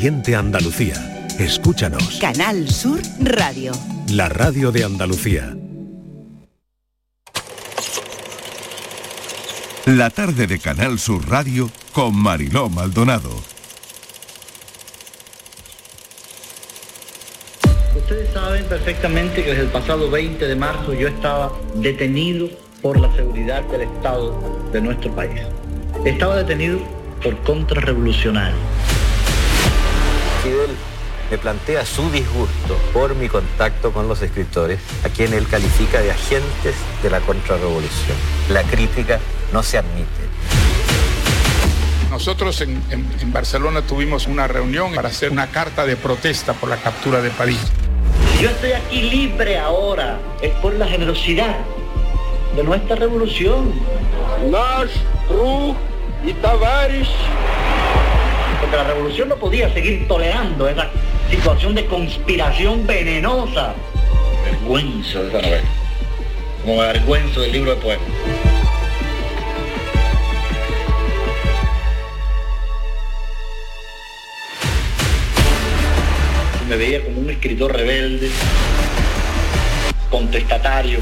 siente Andalucía. Escúchanos. Canal Sur Radio. La radio de Andalucía. La tarde de Canal Sur Radio con Mariló Maldonado. Ustedes saben perfectamente que desde el pasado 20 de marzo yo estaba detenido por la seguridad del Estado de nuestro país. Estaba detenido por contrarrevolucionario. Fidel me plantea su disgusto por mi contacto con los escritores, a quien él califica de agentes de la contrarrevolución. La crítica no se admite. Nosotros en, en- en Barcelona tuvimos una reunión para hacer una carta de protesta por la captura de París. Yo estoy aquí libre ahora, es por la generosidad de nuestra revolución. Nós, Ru y Tavares. La revolución no podía seguir tolerando esa situación de conspiración venenosa. Vergüenza de esa novela. Como me avergüenzo del libro de poemas. Me veía como un escritor rebelde, contestatario,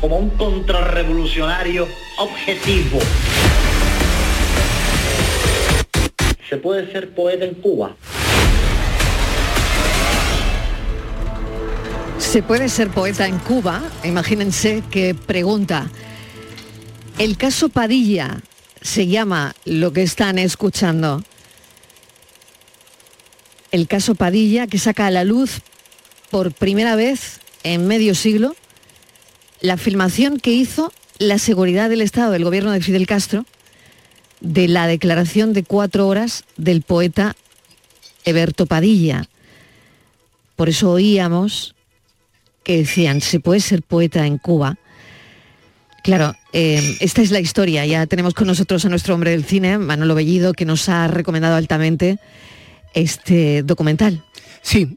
como un contrarrevolucionario objetivo. ¿Se puede ser poeta en Cuba? Se puede ser poeta en Cuba, imagínense qué pregunta. El caso Padilla se llama lo que están escuchando. El caso Padilla que saca a la luz por primera vez en medio siglo la filmación que hizo la seguridad del Estado del gobierno de Fidel Castro de la declaración de cuatro horas del poeta Eberto Padilla. Por eso oíamos que decían, se puede ser poeta en Cuba. Claro, eh, esta es la historia. Ya tenemos con nosotros a nuestro hombre del cine, Manolo Bellido, que nos ha recomendado altamente este documental. Sí,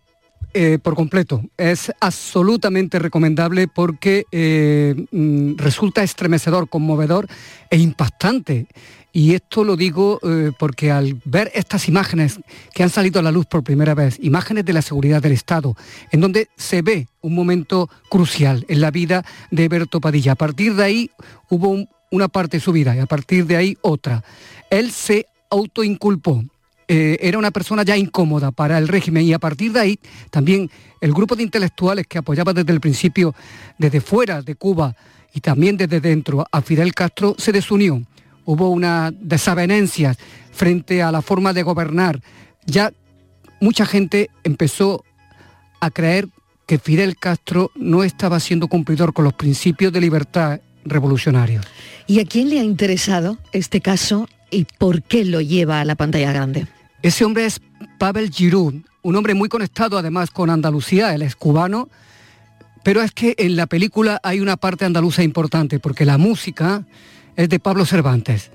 eh, por completo. Es absolutamente recomendable porque eh, mm, resulta estremecedor, conmovedor e impactante. Y esto lo digo eh, porque al ver estas imágenes que han salido a la luz por primera vez, imágenes de la seguridad del Estado, en donde se ve un momento crucial en la vida de Berto Padilla. A partir de ahí hubo un- una parte de su vida y a partir de ahí otra. Él se autoinculpó eh, era una persona ya incómoda para el régimen y a partir de ahí también el grupo de intelectuales que apoyaba desde el principio, desde fuera de Cuba y también desde dentro a Fidel Castro, se desunió. Hubo una desavenencia frente a la forma de gobernar. Ya mucha gente empezó a creer que Fidel Castro no estaba siendo cumplidor con los principios de libertad revolucionarios. ¿Y a quién le ha interesado este caso y por qué lo lleva a la pantalla grande? Ese hombre es Pavel Giroud, un hombre muy conectado además con Andalucía, él es cubano, pero es que en la película hay una parte andaluza importante, porque la música es de Pablo Cervantes.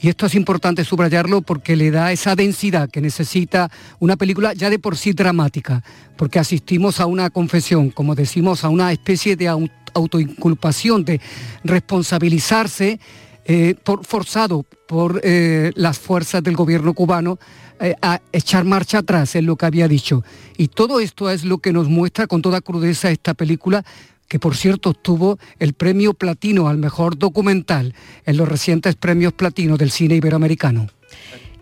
Y esto es importante subrayarlo porque le da esa densidad que necesita una película ya de por sí dramática, porque asistimos a una confesión, como decimos, a una especie de au- autoinculpación, de responsabilizarse eh, por, forzado por eh, las fuerzas del gobierno cubano eh, a echar marcha atrás en lo que había dicho. Y todo esto es lo que nos muestra con toda crudeza esta película, que por cierto obtuvo el premio platino al mejor documental en los recientes premios platino del cine iberoamericano.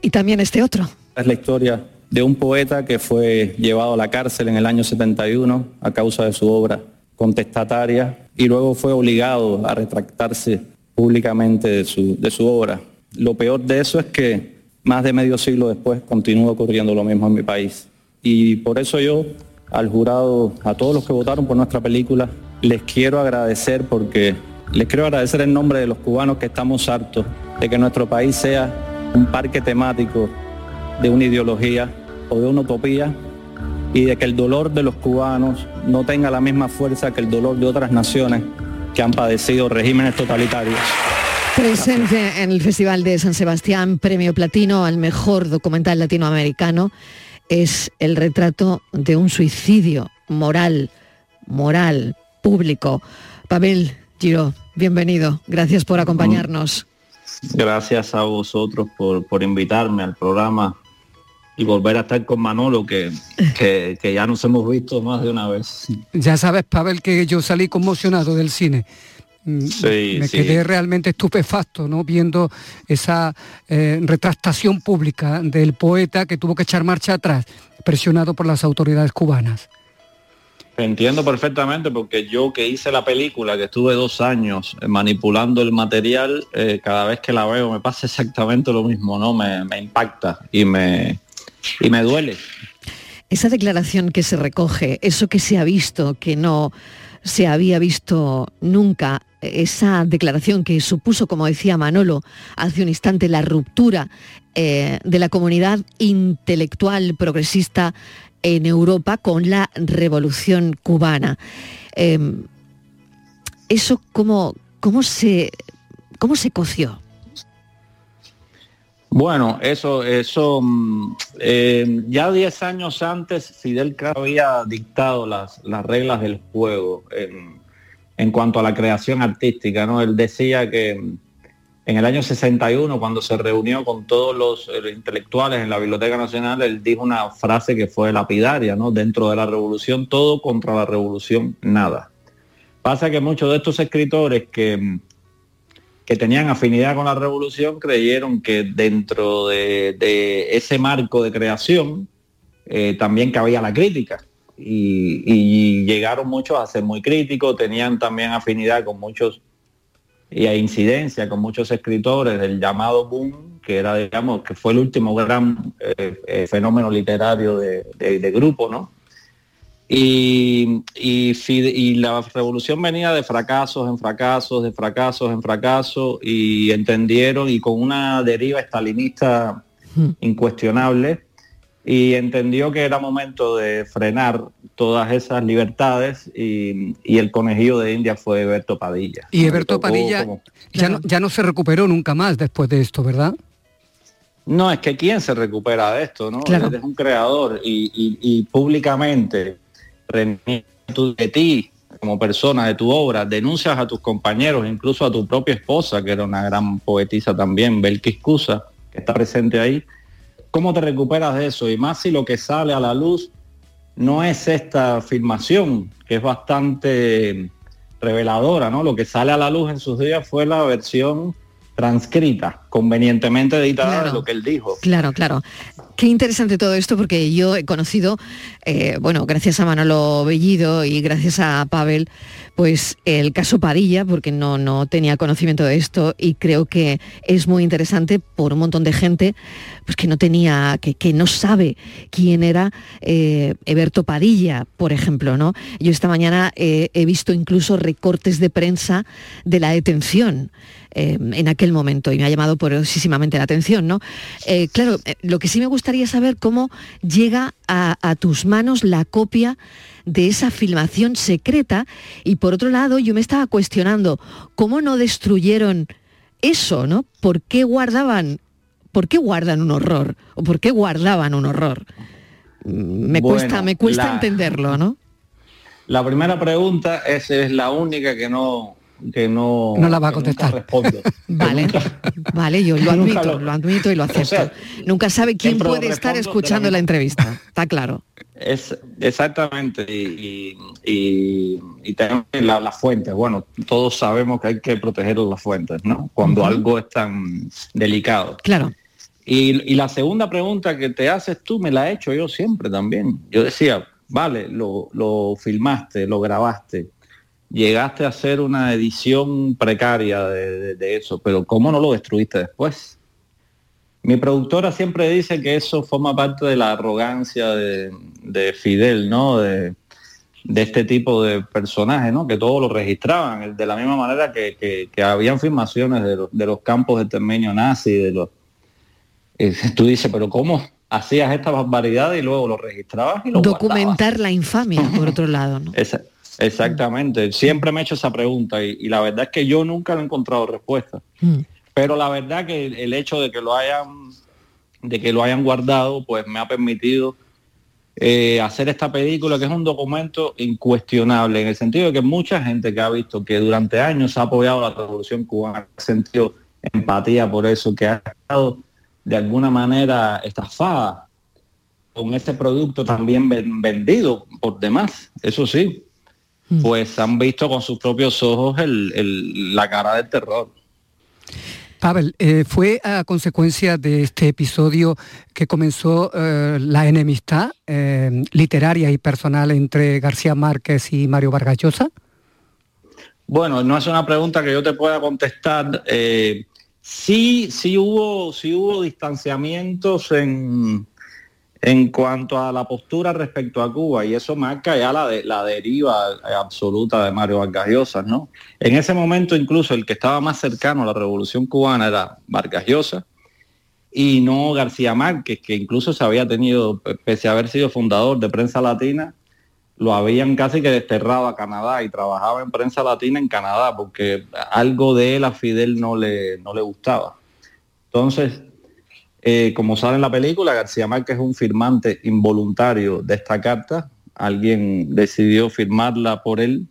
Y también este otro. Es la historia de un poeta que fue llevado a la cárcel en el año 71 a causa de su obra contestataria y luego fue obligado a retractarse públicamente de su, de su obra. Lo peor de eso es que más de medio siglo después continúa ocurriendo lo mismo en mi país. Y por eso yo, al jurado, a todos los que votaron por nuestra película, les quiero agradecer porque les quiero agradecer en nombre de los cubanos que estamos hartos de que nuestro país sea un parque temático de una ideología o de una utopía y de que el dolor de los cubanos no tenga la misma fuerza que el dolor de otras naciones que han padecido regímenes totalitarios. Presente en el Festival de San Sebastián, premio platino al mejor documental latinoamericano, es el retrato de un suicidio moral, moral, público. Pavel Giro, bienvenido. Gracias por acompañarnos. Gracias a vosotros por, por invitarme al programa y volver a estar con Manolo, que, que, que ya nos hemos visto más de una vez. Ya sabes, Pavel, que yo salí conmocionado del cine. Mm, Sí, me sí. quedé realmente estupefacto, ¿no? Viendo esa eh, retractación pública del poeta que tuvo que echar marcha atrás, presionado por las autoridades cubanas. Entiendo perfectamente porque yo que hice la película, que estuve dos años eh, manipulando el material, eh, cada vez que la veo me pasa exactamente lo mismo, ¿no? Me, me impacta y me, y me duele. Esa declaración que se recoge, eso que se ha visto, que no se había visto nunca, esa declaración que supuso, como decía Manolo hace un instante, la ruptura eh, de la comunidad intelectual progresista en Europa con la revolución cubana. Eh, eso cómo, cómo, se, cómo se coció. Bueno, eso, eso, mm, eh, ya 10 años antes Fidel Castro había dictado las, las reglas del juego en, en cuanto a la creación artística, ¿no? Él decía que en el año 61, cuando se reunió con todos los eh, intelectuales en la Biblioteca Nacional, él dijo una frase que fue lapidaria, ¿no? Dentro de la revolución, todo contra la revolución, nada. Pasa que muchos de estos escritores que, que tenían afinidad con la revolución creyeron que dentro de, de ese marco de creación eh, también cabía la crítica. Y, y llegaron muchos a ser muy críticos, tenían también afinidad con muchos y a incidencia con muchos escritores del llamado boom, que era, digamos, que fue el último gran eh, eh, fenómeno literario de, de- de grupo, ¿no? Y, y, la revolución venía de fracasos en fracasos, de fracasos en fracasos, y entendieron, y con una deriva estalinista incuestionable, y entendió que era momento de frenar todas esas libertades, y, y el conejillo de India fue Eberto Padilla. Y Eberto Padilla como- ya, no, ya no se recuperó nunca más después de esto, ¿verdad? No, es que quién se recupera de esto, ¿no? Claro. Eres un creador y, y- y públicamente de ti como persona, de tu obra, denuncias a tus compañeros, incluso a tu propia esposa, que era una gran poetisa también, Belkis Cusa, que está presente ahí. ¿Cómo te recuperas de eso? Y más si lo que sale a la luz no es esta filmación, que es bastante reveladora, ¿no? Lo que sale a la luz en sus días fue la versión transcrita, convenientemente editada Claro. de lo que él dijo. Claro, claro. Qué interesante todo esto porque yo he conocido, eh, bueno, gracias a Manolo Bellido y gracias a Pavel, pues el caso Padilla, porque no, no tenía conocimiento de esto y creo que es muy interesante por un montón de gente pues que no tenía, que, que no sabe quién era eh, Eberto Padilla, por ejemplo, ¿no? Yo esta mañana eh, he visto incluso recortes de prensa de la detención eh, en aquel momento y me ha llamado poderosísimamente la atención, ¿no? Eh, claro, lo que sí me gustaría saber cómo llega a tus manos la copia de esa filmación secreta y por otro lado yo me estaba cuestionando cómo no destruyeron eso, ¿no? ¿Por qué guardaban, por qué guardan un horror o por qué guardaban un horror? Mm, Me Bueno, cuesta, me cuesta la- entenderlo, ¿no? La primera pregunta es, es la única que no que no No la va a contestar. Vale, vale, yo lo admito, lo- lo admito y lo acepto. sea, Nunca sabe quién puede estar escuchando la entrevista, está claro. Es exactamente y, y, tenemos la- las fuentes. Bueno, todos sabemos que hay que proteger las fuentes, ¿no? Cuando algo es tan delicado. Claro. Y, y la segunda pregunta que te haces tú me la he hecho yo siempre también. Yo decía, vale, lo, lo filmaste, lo grabaste, llegaste a hacer una edición precaria de, de- de eso, pero ¿cómo no lo destruiste después? Mi productora siempre dice que eso forma parte de la arrogancia de, de Fidel, ¿no? De, este tipo de personajes, ¿no? Que todo lo registraban, de la misma manera que, que- que habían filmaciones de los, de los campos de exterminio nazi, de los... eh, tú dices, pero ¿cómo hacías esta barbaridad y luego lo registrabas y lo guardabas? Documentar la infamia, por otro lado, ¿no? Esa- exactamente, siempre me he hecho esa pregunta y, y la verdad es que yo nunca le he encontrado respuesta. Mm. Pero la verdad que el, el hecho de que lo hayan de que lo hayan guardado, pues me ha permitido eh, hacer esta película, que es un documento incuestionable, en el sentido de que mucha gente que ha visto que durante años ha apoyado la revolución cubana, ha sentido empatía por eso, que ha estado de alguna manera estafada con ese producto también vendido por demás, eso sí, mm. pues han visto con sus propios ojos la cara del terror. Pavel, eh, ¿fue a consecuencia de este episodio que comenzó eh, la enemistad eh, literaria y personal entre García Márquez y Mario Vargas Llosa? Bueno, no es una pregunta que yo te pueda contestar. sí, sí hubo, sí hubo distanciamientos en, en cuanto a la postura respecto a Cuba, y eso marca ya la, de, la deriva absoluta de Mario Vargas Llosa, ¿no? En ese momento incluso el que estaba más cercano a la revolución cubana era Vargas Llosa, y no García Márquez, que incluso se había tenido, pese a haber sido fundador de Prensa Latina, lo habían casi que desterrado a Canadá y trabajaba en Prensa Latina en Canadá, porque algo de él a Fidel no le, no le gustaba. Entonces, eh, como sale en la película, García Márquez es un firmante involuntario de esta carta. Alguien decidió firmarla por él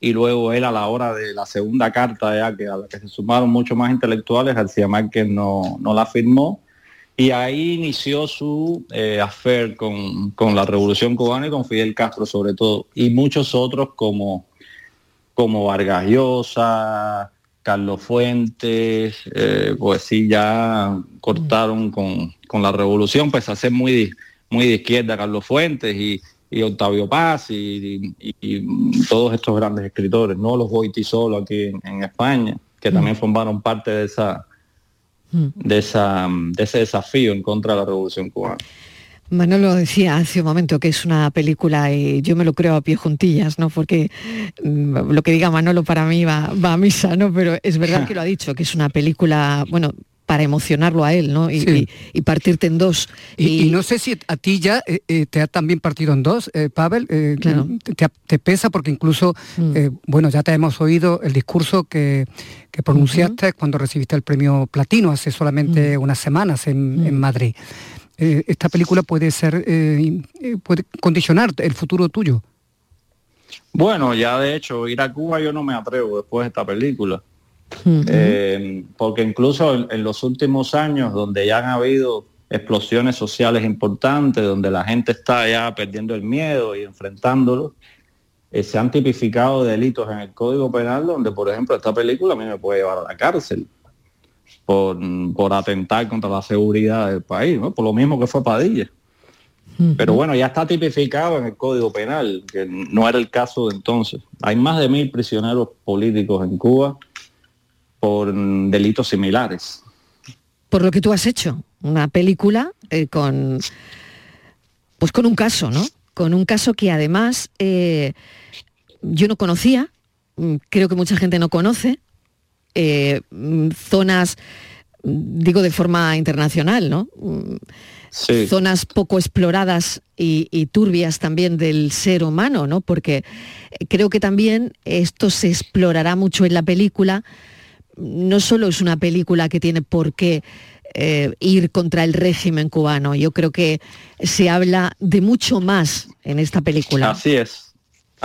y luego él a la hora de la segunda carta, ya que a la que se sumaron muchos más intelectuales, García Márquez no, la firmó. Y ahí inició su eh, affair con, con, la Revolución Cubana y con Fidel Castro sobre todo, y muchos otros como, como Vargas Llosa, Carlos Fuentes, eh, pues sí, ya cortaron con, la revolución, pues a ser muy, muy de izquierda Carlos Fuentes y, Octavio Paz y, todos estos grandes escritores, no los solo aquí en, España, que mm. también formaron parte de esa mm. de esa de ese desafío en contra de la revolución cubana. Manolo decía hace un momento que es una película y yo me lo creo a pie juntillas, ¿no? Porque mm, lo que diga Manolo para mí va, a misa, ¿no? Pero es verdad que lo ha dicho, que es una película, bueno, para emocionarlo a él, ¿no? Y, partirte en dos. Y, no sé si a ti ya eh, eh, te ha también partido en dos, eh, Pavel, te, pesa porque incluso, mm. bueno, ya te hemos oído el discurso que, pronunciaste cuando recibiste el premio Platino hace solamente mm. unas semanas en Madrid. Eh, esta película puede ser, eh, eh, puede condicionar el futuro tuyo. Bueno, ya de hecho, ir a Cuba yo no me atrevo después de esta película. porque incluso en, los últimos años, donde ya han habido explosiones sociales importantes, donde la gente está ya perdiendo el miedo y enfrentándolo, se han tipificado delitos en el Código Penal, donde, por ejemplo, esta película a mí me puede llevar a la cárcel por, atentar contra la seguridad del país, ¿no? por lo mismo que fue Padilla. Pero bueno, ya está tipificado en el Código Penal, que no era el caso de entonces. Hay más de mil prisioneros políticos en Cuba por delitos similares. Por lo que tú has hecho, una película eh, con, pues con un caso, ¿no? Con un caso que además eh, yo no conocía, mm, creo que mucha gente no conoce, eh, mm, zonas, digo de forma internacional, ¿no? Mm, zonas poco exploradas y, turbias también del ser humano, ¿no? Porque eh, creo que también esto se explorará mucho en la película. No solo es una película que tiene por qué eh, ir contra el régimen cubano. Yo creo que se habla de mucho más en esta película. Así es.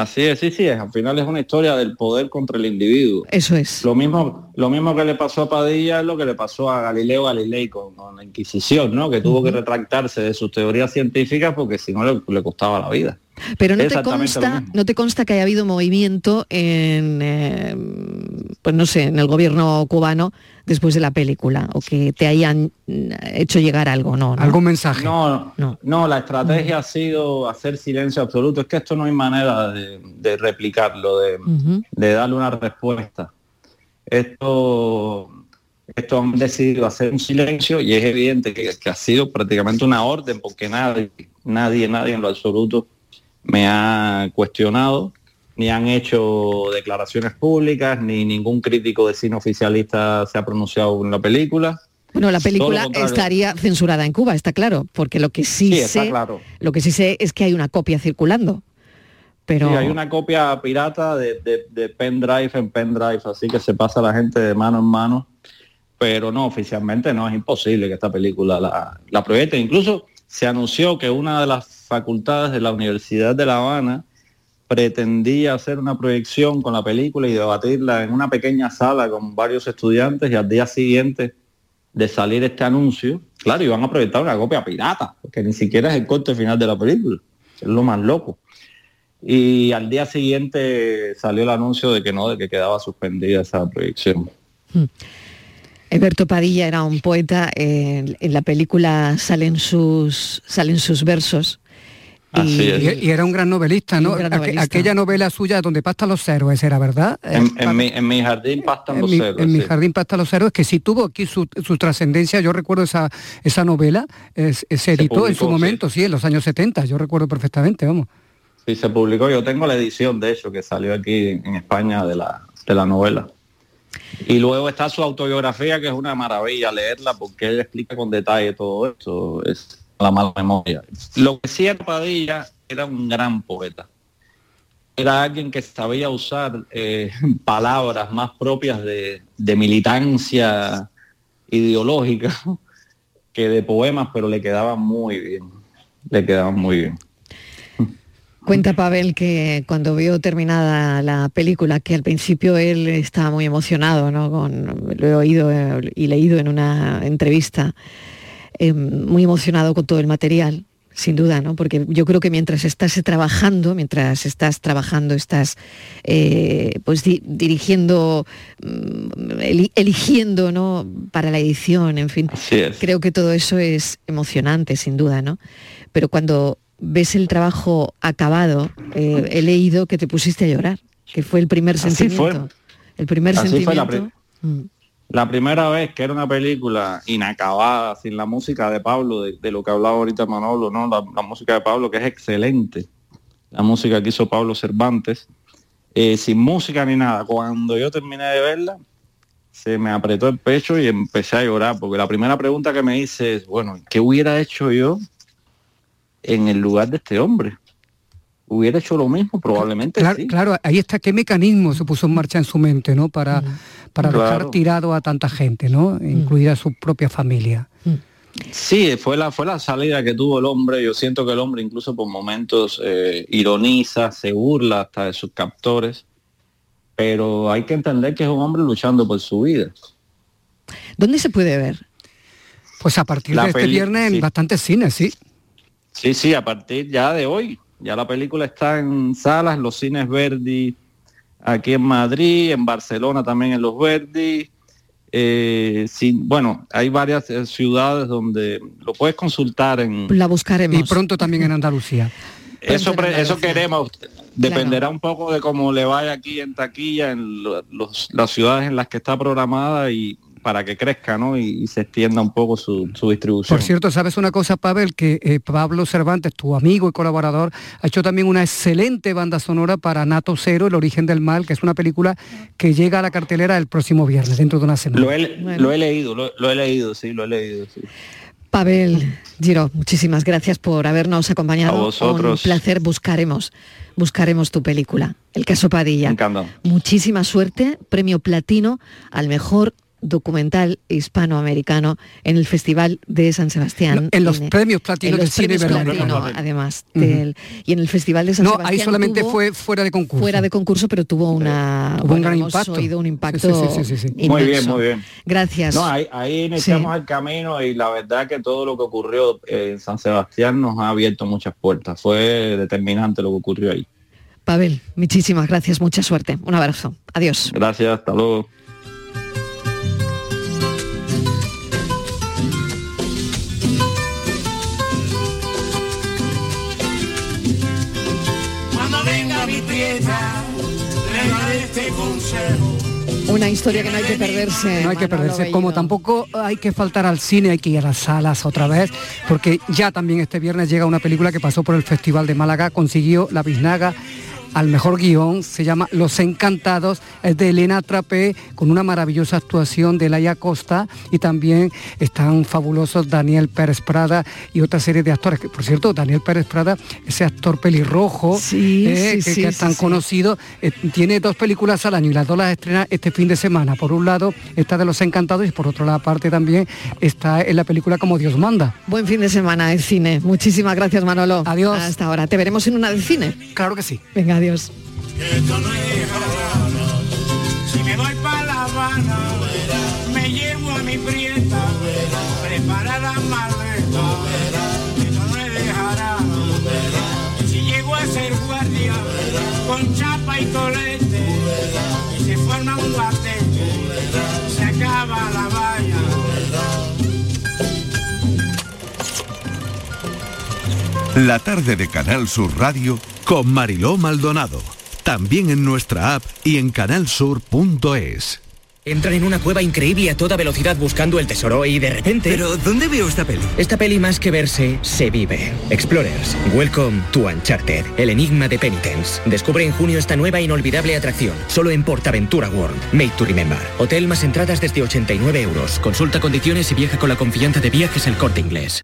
Así es, sí, sí, es. al final es una historia del poder contra el individuo. Eso es. Lo mismo, lo mismo que le pasó a Padilla es lo que le pasó a Galileo Galilei con, la Inquisición, ¿no? Que tuvo que retractarse de sus teorías científicas porque si no le costaba la vida. Pero no te, consta, no te consta que haya habido movimiento en, eh, pues no sé, en el gobierno cubano después de la película o que te hayan hecho llegar algo, ¿no? ¿Algún mensaje? No, no, no, la estrategia ha sido hacer silencio absoluto. Es que esto no hay manera de, replicarlo, de, darle una respuesta. Esto, esto han decidido hacer un silencio y es evidente que, que ha sido prácticamente una orden porque nadie, nadie, nadie en lo absoluto me ha cuestionado, ni han hecho declaraciones públicas, ni ningún crítico de cine oficialista se ha pronunciado en la película. Bueno, la película estaría censurada en Cuba, está claro, porque lo que sí, sé, claro. lo que sí sé es que hay una copia circulando. Sí, hay una copia pirata de, de, pendrive en pendrive, así que se pasa la gente de mano en mano. Pero no, oficialmente no, es imposible que esta película la, la proyecte. Incluso se anunció que una de las facultades de la Universidad de La Habana pretendía hacer una proyección con la película y debatirla en una pequeña sala con varios estudiantes y al día siguiente de salir este anuncio, claro, iban a proyectar una copia pirata, que ni siquiera es el corte final de la película, es lo más loco. Y al día siguiente salió el anuncio de que no, de que quedaba suspendida esa proyección. Hmm. Alberto Padilla era un poeta, en, en la película salen sus, salen sus versos. Así Y, es. y era un gran novelista, ¿no? gran novelista. aquella novela suya donde pastan los héroes, era verdad. En, Eh, en mi, en mi jardín pastan en los mi, cerros. en mi jardín pasta los héroes, que sí tuvo aquí su, su trascendencia. Yo recuerdo esa, esa novela, es- se editó en su sí. momento, sí. en los años 70, yo recuerdo perfectamente, vamos. Sí, se publicó. Yo tengo la edición, de hecho, que salió aquí en España de la, de la novela. Y luego está su autobiografía, que es una maravilla leerla, porque él explica con detalle todo esto. Es la mala memoria. Lo que sí Padilla era un gran poeta. Era alguien que sabía usar eh, palabras más propias de, de militancia ideológica que de poemas, pero le quedaban muy bien. Le quedaban muy bien. Cuenta Pavel que cuando vio terminada la película, que al principio él estaba muy emocionado, ¿no? Con, lo he oído eh, y leído en una entrevista, eh, muy emocionado con todo el material, sin duda, ¿no? Porque yo creo que mientras estás trabajando, mientras estás trabajando, estás eh, pues di- dirigiendo, mm, eli- eligiendo, ¿no? Para la edición, en fin. Creo que todo eso es emocionante, sin duda, ¿no? Pero cuando ves el trabajo acabado, eh, he leído que te pusiste a llorar, que fue el primer Así sentimiento. fue. El primer Así fue la sentimiento. Mm. La primera vez que era una película inacabada, sin la música de Pablo, de, de lo que hablaba ahorita Manolo, ¿no? La, la música de Pablo, que es excelente. La música que hizo Pablo Cervantes. eh, sin música ni nada. Cuando yo terminé de verla, se me apretó el pecho y empecé a llorar, porque la primera pregunta que me hice es, bueno, ¿qué hubiera hecho yo en el lugar de este hombre? ¿Hubiera hecho lo mismo? Probablemente Claro, sí. claro, ahí está qué mecanismo se puso en marcha en su mente, ¿no? Para, para dejar tirado a tanta gente, ¿no? Incluida su propia familia. Sí, fue la, fue la salida que tuvo el hombre. Yo siento que el hombre incluso por momentos eh, ironiza, se burla hasta de sus captores. Pero hay que entender que es un hombre luchando por su vida. ¿Dónde se puede ver? Pues a partir La de este viernes en bastantes cines, sí. Sí, sí, a partir ya de hoy. Ya la película está en salas, los cines Verdi, aquí en Madrid, en Barcelona también en los Verdi. Eh, bueno, hay varias eh, ciudades donde lo puedes consultar en, La buscaremos. Y pronto también en Andalucía. Eso, en pre- eso Andalucía. queremos. Dependerá un poco de cómo le vaya aquí en taquilla, en los- las ciudades en las que está programada y para que crezca, ¿no? Y, y se extienda un poco su, su distribución. Por cierto, ¿sabes una cosa, Pavel? Que eh, Pablo Cervantes, tu amigo y colaborador, ha hecho también una excelente banda sonora para Nato Cero, El origen del mal, que es una película que llega a la cartelera el próximo viernes, dentro de una semana. Lo he, Bueno. lo he leído, lo, lo he leído, sí, lo he leído. sí. Pavel Giro, muchísimas gracias por habernos acompañado. A vosotros. Un placer, buscaremos, buscaremos tu película, El caso Padilla. Encantado. Muchísima suerte, premio platino al mejor documental hispanoamericano en el Festival de San Sebastián. En los En- premios platino en los cine premios iberoamericano. platino, además. del- y en el Festival de San No, Sebastián ahí solamente tuvo- fue fuera de concurso. fuera de concurso, pero tuvo una Tuvo un bueno, gran hemos impacto. oído un Sí, impacto sí, sí, sí, sí. Muy bien, muy bien. Gracias. No, ahí, ahí iniciamos el camino y la verdad que todo lo que ocurrió en San Sebastián nos ha abierto muchas puertas. Fue determinante lo que ocurrió ahí. Pavel, muchísimas gracias, mucha suerte. Un abrazo. Adiós. Gracias, hasta luego. Una historia que no hay que perderse. No hay que perderse, como tampoco hay que faltar al cine, hay que ir a las salas otra vez, porque ya también este viernes llega una película que pasó por el Festival de Málaga, consiguió la biznaga al mejor guion, se llama Los Encantados, es de Elena Trapé, con una maravillosa actuación de Laia Costa y también están fabulosos Daniel Pérez Prada y otra serie de actores, que por cierto, Daniel Pérez Prada, ese actor pelirrojo, Sí, eh, sí, que, sí, que es tan conocido, eh, tiene dos películas al año y las dos las estrena este fin de semana. Por un lado está de Los Encantados y por otro lado aparte también está en la película Como Dios manda. Buen fin de semana de cine. Muchísimas gracias, Manolo. Adiós. Hasta ahora. Te veremos en una de cine. Claro que sí. Venga, adiós. Esto es. Si me voy para La Habana, me llevo a mi prieta, prepara la maleta, que no me dejará. Si llego a ser guardia, con chapa y colete, y se forma un guatete, se acaba la La tarde de Canal Sur Radio Con Mariló Maldonado. También en nuestra app y en canalsur.es. Entran en una cueva increíble a toda velocidad buscando el tesoro y de repente... ¿Pero dónde veo esta peli? Esta peli más que verse, se vive. Explorers, welcome to Uncharted, el enigma de Penitence. Descubre en junio esta nueva inolvidable atracción, solo en Portaventura World, made to remember. Hotel más entradas desde 89 euros. Consulta condiciones y viaja con la confianza de viajes el corte inglés.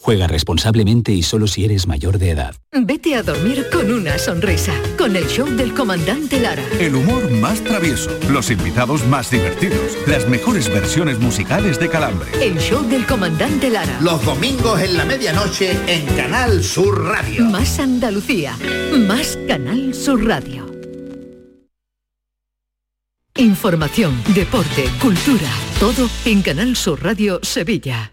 Juega responsablemente y solo si eres mayor de edad. Vete a dormir con una sonrisa, con el show del comandante Lara. El humor más travieso, los invitados más divertidos, las mejores versiones musicales de Calambre. El show del comandante Lara. Los domingos en la medianoche en Canal Sur Radio. Más Andalucía, más Canal Sur Radio. Información, deporte, cultura, todo en Canal Sur Radio Sevilla.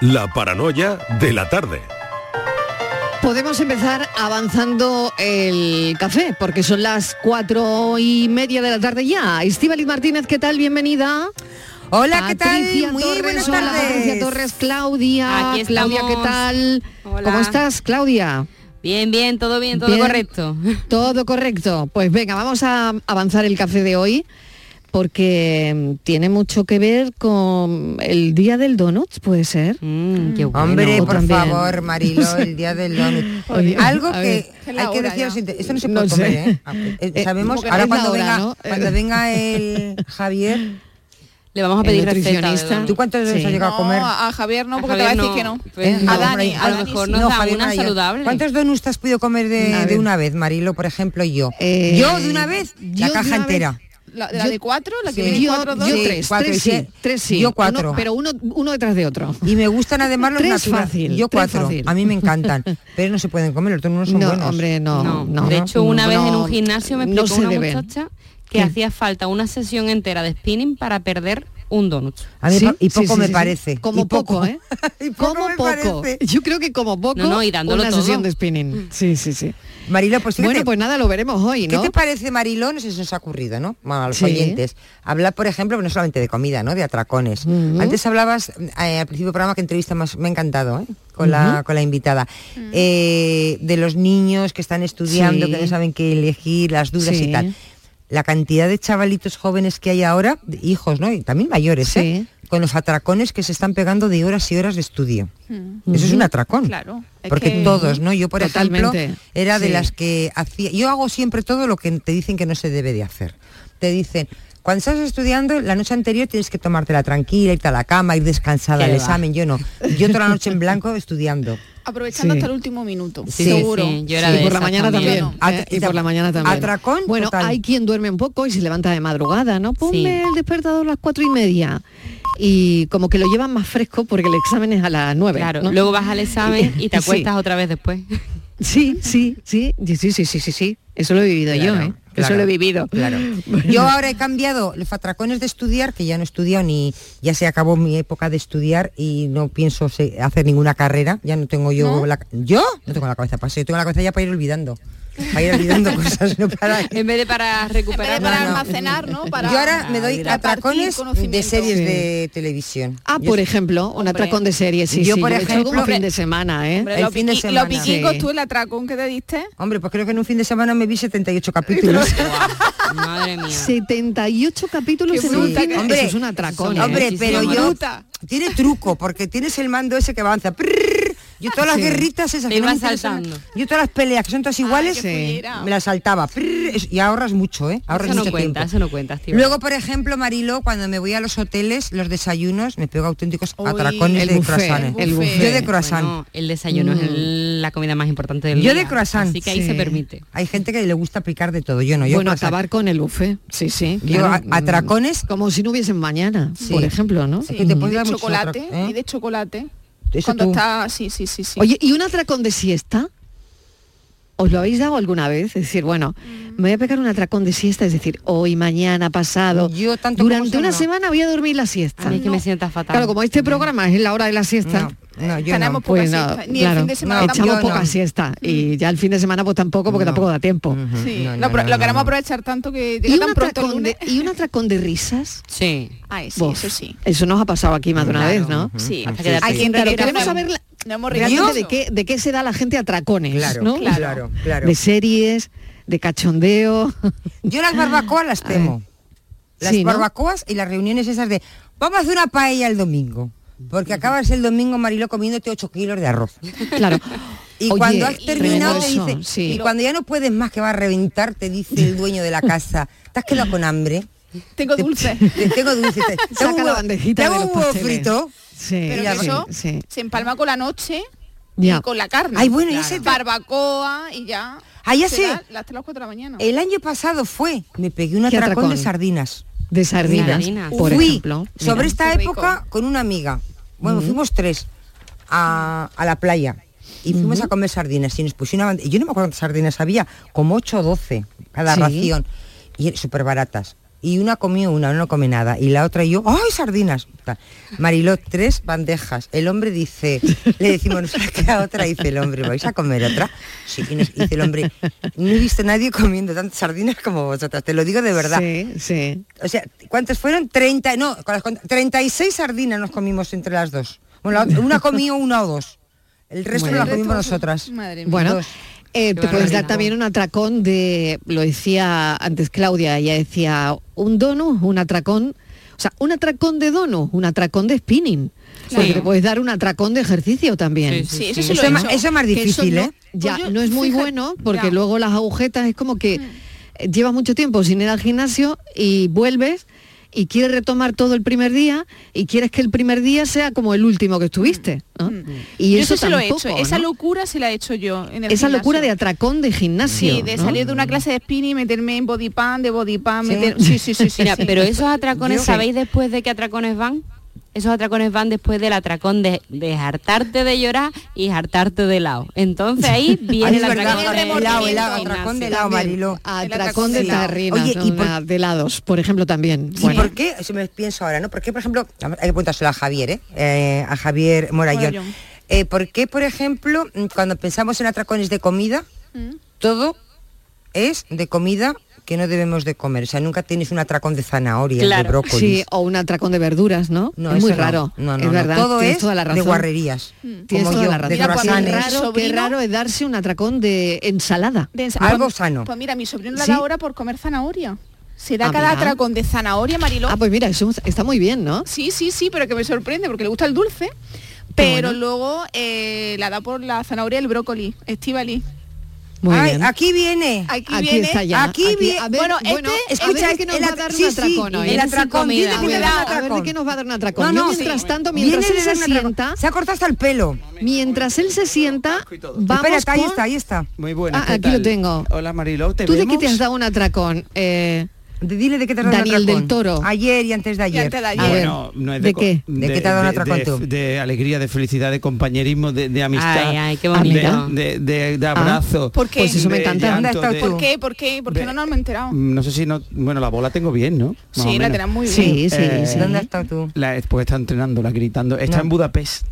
La paranoia de la tarde. Podemos empezar avanzando el café, porque son las cuatro y media de la tarde ya. Estíbaliz Martínez, ¿qué tal? Bienvenida. Hola, ¿qué tal? Patricia Muy Torres, buenas hola, tardes. Patricia Torres, Claudia. Aquí Claudia, ¿qué tal? Hola. ¿Cómo estás, Claudia? Bien, bien, todo bien, todo Bien. correcto. Todo correcto. Pues venga, vamos a avanzar el café de hoy porque mm, tiene mucho que ver con el día del donut, ¿puede ser? Hombre, O por también. favor, Marilo, el día del donut. Oye, Algo a ver. que hay que decir, esto no se No puede comer. ¿eh? Ah, eh, Eh, Sabemos, ahora cuando hora, venga, ¿no? cuando venga el Javier, le vamos a pedir donut. ¿Tú cuántos veces Sí. has llegado a comer? No, a Javier no, A porque te va a decir que no. Pues a Dani, hombre, a lo mejor sí. nos da Javier una saludable. ¿Cuántos donuts te has podido comer de, una vez, Marilo, por ejemplo, y yo? Eh, yo de una vez, la caja vez- entera. La, de la Yo- de cuatro, la que sí. viene Yo, cuatro yo donuts. tres, cuatro, tres sí. sí, tres sí. Yo cuatro. Uno- pero uno, uno detrás de otro. Y me gustan además los Tres naturales. fácil, Yo cuatro. fácil. A mí me encantan. Pero no se pueden comer, los no son No, buenos. hombre, no, no. De hecho, una vez en un gimnasio me no explicó una deben. muchacha que hacía falta una sesión entera de spinning para perder un donut. A mí Sí, y poco sí, me sí, parece. Como Y poco. poco, ¿eh? como me poco. parece. Yo creo que como poco No, no, y dándolo una todo. sesión de spinning. Sí, sí, sí. Marilo, pues fíjate, Bueno, pues nada, lo veremos hoy, ¿Qué ¿no? te parece, Mariló? No sé si nos ha ocurrido, ¿no? Bueno, a los Sí. oyentes. Hablar, por ejemplo, no solamente de comida, ¿no? De atracones. Antes hablabas, eh, al principio del programa, que entrevista más, me ha encantado, ¿eh? Con, la, con la invitada. Eh, de los niños que están estudiando, Sí. que no saben qué elegir, las dudas Sí. y tal. La cantidad de chavalitos jóvenes que hay ahora, hijos, ¿no? Y también mayores, ¿eh? Con los atracones que se están pegando de horas y horas de estudio. Eso es un atracón. Claro. Porque que- todos, ¿no? Yo, por Totalmente. ejemplo, era de las que hacía... Yo hago siempre todo lo que te dicen que no se debe de hacer. Te dicen, cuando estás estudiando, la noche anterior tienes que tomártela tranquila, irte a la cama, ir descansada al examen. Yo no. Yo toda la noche en blanco estudiando. Aprovechando hasta el último minuto, sí, seguro. Yo era ¿eh? y por la mañana también. Y por la mañana también. Atracón. Bueno, hay quien duerme un poco y se levanta de madrugada, ¿no? Ponme el despertador a las cuatro y media y como que lo llevan más fresco porque el examen es a las nueve Claro, luego vas al examen y te acuestas otra vez después. Sí, sí, sí, sí, sí, sí, sí, sí, eso lo he vivido yo, ¿eh? Claro. Eso lo he vivido. Claro. Yo ahora he cambiado los atracones de estudiar, que ya no he estudiado ni ya se acabó mi época de estudiar y no pienso hacer ninguna carrera. Ya no tengo yo la yo no tengo la cabeza para eso, yo tengo la cabeza ya para ir olvidando. Para ir olvidando cosas, no para En vez de para recuperar, En vez de para No, no. almacenar, ¿no? Para Yo ahora me doy atracones de series Sí. de televisión. Ah, Yo- por ejemplo, un Hombre. atracón de serie, sí, Yo, sí. por ejemplo- como fin de semana, ¿eh? Hombre, el los, fin de semana. los Sí. tú el atracón que te diste. Hombre, pues creo que en un fin de semana me vi 78 capítulos. Madre mía. 78 capítulos en un fin Hombre, Eso es un atracón. ¿eh? Hombre, muchísimo. pero yo tiene truco porque tienes el mando ese que avanza. Yo todas las Sí. guerritas esas Te que saltando. Yo todas las peleas que son todas iguales, fullera. me las saltaba. y ahorras mucho, ¿eh? Ahorras Eso no mucho cuenta, tiempo. eso no cuenta, Estíbal. Luego, por ejemplo, Marilo, cuando me voy a los hoteles, los desayunos, me pego auténticos Uy, atracones el de buffet, croissant. el buffet. Yo de croissant. Bueno, el desayuno es el- la comida más importante del Yo día. de croissant. Así que ahí Sí. se permite. Hay gente que le gusta picar de todo, yo no. Yo bueno, croissant. acabar con el buffet. Sí, sí. Yo claro. atracones, Como si no hubiesen mañana, Sí. por ejemplo, ¿no? Sí. que te y puedes de chocolate, ¿eh? y de chocolate. Eso Cuando tú. está, sí, sí, sí, sí. Oye, ¿y un atracón de siesta? ¿Os lo habéis dado alguna vez? Es decir, bueno, me voy a pegar un atracón de siesta, es decir, hoy, mañana, pasado. Yo tanto Durante una no. semana voy a dormir la siesta. A mí que me sienta fatal. Claro, como este programa es en la hora de la siesta, No, no, yo Tenemos no. poca pues no, siesta. Ni claro, el fin de semana tampoco. echamos yo poca no. siesta y ya el fin de semana pues tampoco porque No. tampoco da tiempo. Ujú. Sí, No, lo, no, pro- no, lo no, queremos no. aprovechar tanto que ¿Y llega un, tan pronto el atracón de, lunes. ¿Y un atracón de risas? Sí. Ay, sí, Bof, eso sí. Eso nos ha pasado aquí más de una Claro. vez, ¿no? Sí, queremos saber la- no hemos realmente reído. de qué, de qué se da la gente atracones, Claro, ¿no? claro, claro. De series, de cachondeo. Yo las barbacoas las temo. Las Sí, ¿no? barbacoas y las reuniones esas de vamos a hacer una paella el domingo. Porque acabas el domingo, Mariló, comiéndote 8 kilos de arroz. Claro. Y Oye, cuando has terminado, te dice, sí. y cuando ya no puedes más que va a reventar, te dice el dueño de la casa, ¿te has quedado con hambre? Tengo dulce. Te- tengo dulce. Te, Saca la bandejita de los pasteles. frito. Sí, Pero eso sí. se empalma con la noche Ya. y con la carne. Ay, bueno, y ese- barbacoa y ya. Ah, sé. da Las 3 las 4 de la mañana. El año pasado fue, me pegué un ¿Qué atracón, atracón? de sardinas. De sardinas, Sardinas. por Fui ejemplo. sobre Mira. esta rico. época con una amiga. Bueno, fuimos tres a, a la playa y fuimos a comer sardinas y nos pusieron Yo no me acuerdo cuántas sardinas había, como 8 o 12 cada Sí. ración. Y súper baratas. Y una comió una, no come nada. Y la otra y yo, ¡ay, sardinas! Mariló, tres bandejas. El hombre dice, le decimos, ¿nos ha quedado otra? Dice el hombre, ¿vais a comer otra? Sí, y nos- dice el hombre, no he visto a nadie comiendo tantas sardinas como vosotras, te lo digo de verdad. Sí, sí. O sea, ¿cuántas fueron? 30, no, con las cont- 36 sardinas nos comimos entre las dos. Bueno, la- una comió una o dos. El resto Bueno. comimos nosotras. Madre mía. Bueno, Dos. Eh, te puedes dar también un atracón de, lo decía antes Claudia, ella decía, un donut, un atracón, o sea, un atracón de donut, un atracón de spinning. Porque te puedes dar un atracón de ejercicio también. Sí, Sí, eso sí. sí Eso lo es más- eso es más difícil, no- ¿eh? Ya, Pues yo, no es muy fíjate, bueno porque ya. luego las agujetas es como que eh, llevas mucho tiempo sin ir al gimnasio y vuelves y quieres retomar todo el primer día y quieres que el primer día sea como el último que estuviste. ¿no? Y Yo eso eso se lo he tampoco, hecho. Esa locura se la he hecho yo en el Esa locura de atracón de gimnasio. Sí, de ¿no? salir de una clase de spinning, meterme en body pan, de body pan, Sí. meter... Sí, sí, sí, sí. Mira, sí. pero esos atracones, Yo- ¿sabéis después de qué atracones van? esos atracones van después del atracón de, de hartarte de llorar y hartarte de lado. Entonces ahí viene el atracón de helado, el atracón de lado, Marilo. Atracón de tarrina, Oye, y por, de lados, por ejemplo, también. ¿Y bueno. por qué? Si me pienso ahora, ¿no? Porque, por ejemplo, hay que preguntárselo a Javier, ¿eh? eh a Javier Morayón. Morayón. Eh, ¿Por qué, por ejemplo, cuando pensamos en atracones de comida, ¿Mm? todo es de comida que no debemos de comer. O sea, nunca tienes un atracón de zanahoria, claro. de brócoli. Sí, o un atracón de verduras, ¿no? no es muy raro. No, no, es verdad. Todo es toda la razón. de guarrerías. Mm. Como yo, la razón. De pues, qué, raro, es darse un atracón de ensalada. De ensalada. Algo pues, sano. Pues mira, mi sobrino la da ahora por comer zanahoria. Se da ah, cada atracón de zanahoria, Mariló. Ah, pues mira, eso está muy bien, ¿no? Sí, sí, sí, pero que me sorprende porque le gusta el dulce. Pero luego eh, la da por la zanahoria el brócoli, estivali. Muy Ay, bien. Aquí viene. Aquí, aquí viene. Está ya. Aquí, aquí viene. Bueno, este, escucha, a ver ¿eh? que nos va a dar un atracón sí, hoy. El atracón. Dile que a, ver, da atracón. a ver de qué nos va a dar un atracón. No, no, Yo, mientras sí, tanto, mientras él se sienta... Se ha cortado hasta el pelo. Mientras él se sienta, vamos Espérate, con... ahí está, ahí está. Muy bueno. Ah, aquí lo tengo. Hola, Mariló, ¿te ¿Tú vemos? de qué te has dado un atracón? Eh... Dile de qué te Daniel del Toro. Ayer y antes de ayer. Antes de ayer. A ah, ver, no, es de, ¿De qué? De, ¿De qué te ha dado de, tú? De, alegría, de felicidad, de compañerismo, de, amistad. Ay, ay, qué bonito. De, ah, abrazo. ¿Por qué? Pues eso me encanta. ¿Dónde estás ¿Por qué? ¿Por qué? ¿Por qué no nos hemos enterado? Mm, no sé si no... Bueno, la bola tengo bien, ¿no? Más sí, la tenés muy bien. Sí, sí, eh, sí. ¿Dónde has estado tú? La, pues está entrenando, la gritando. Está no. en Budapest.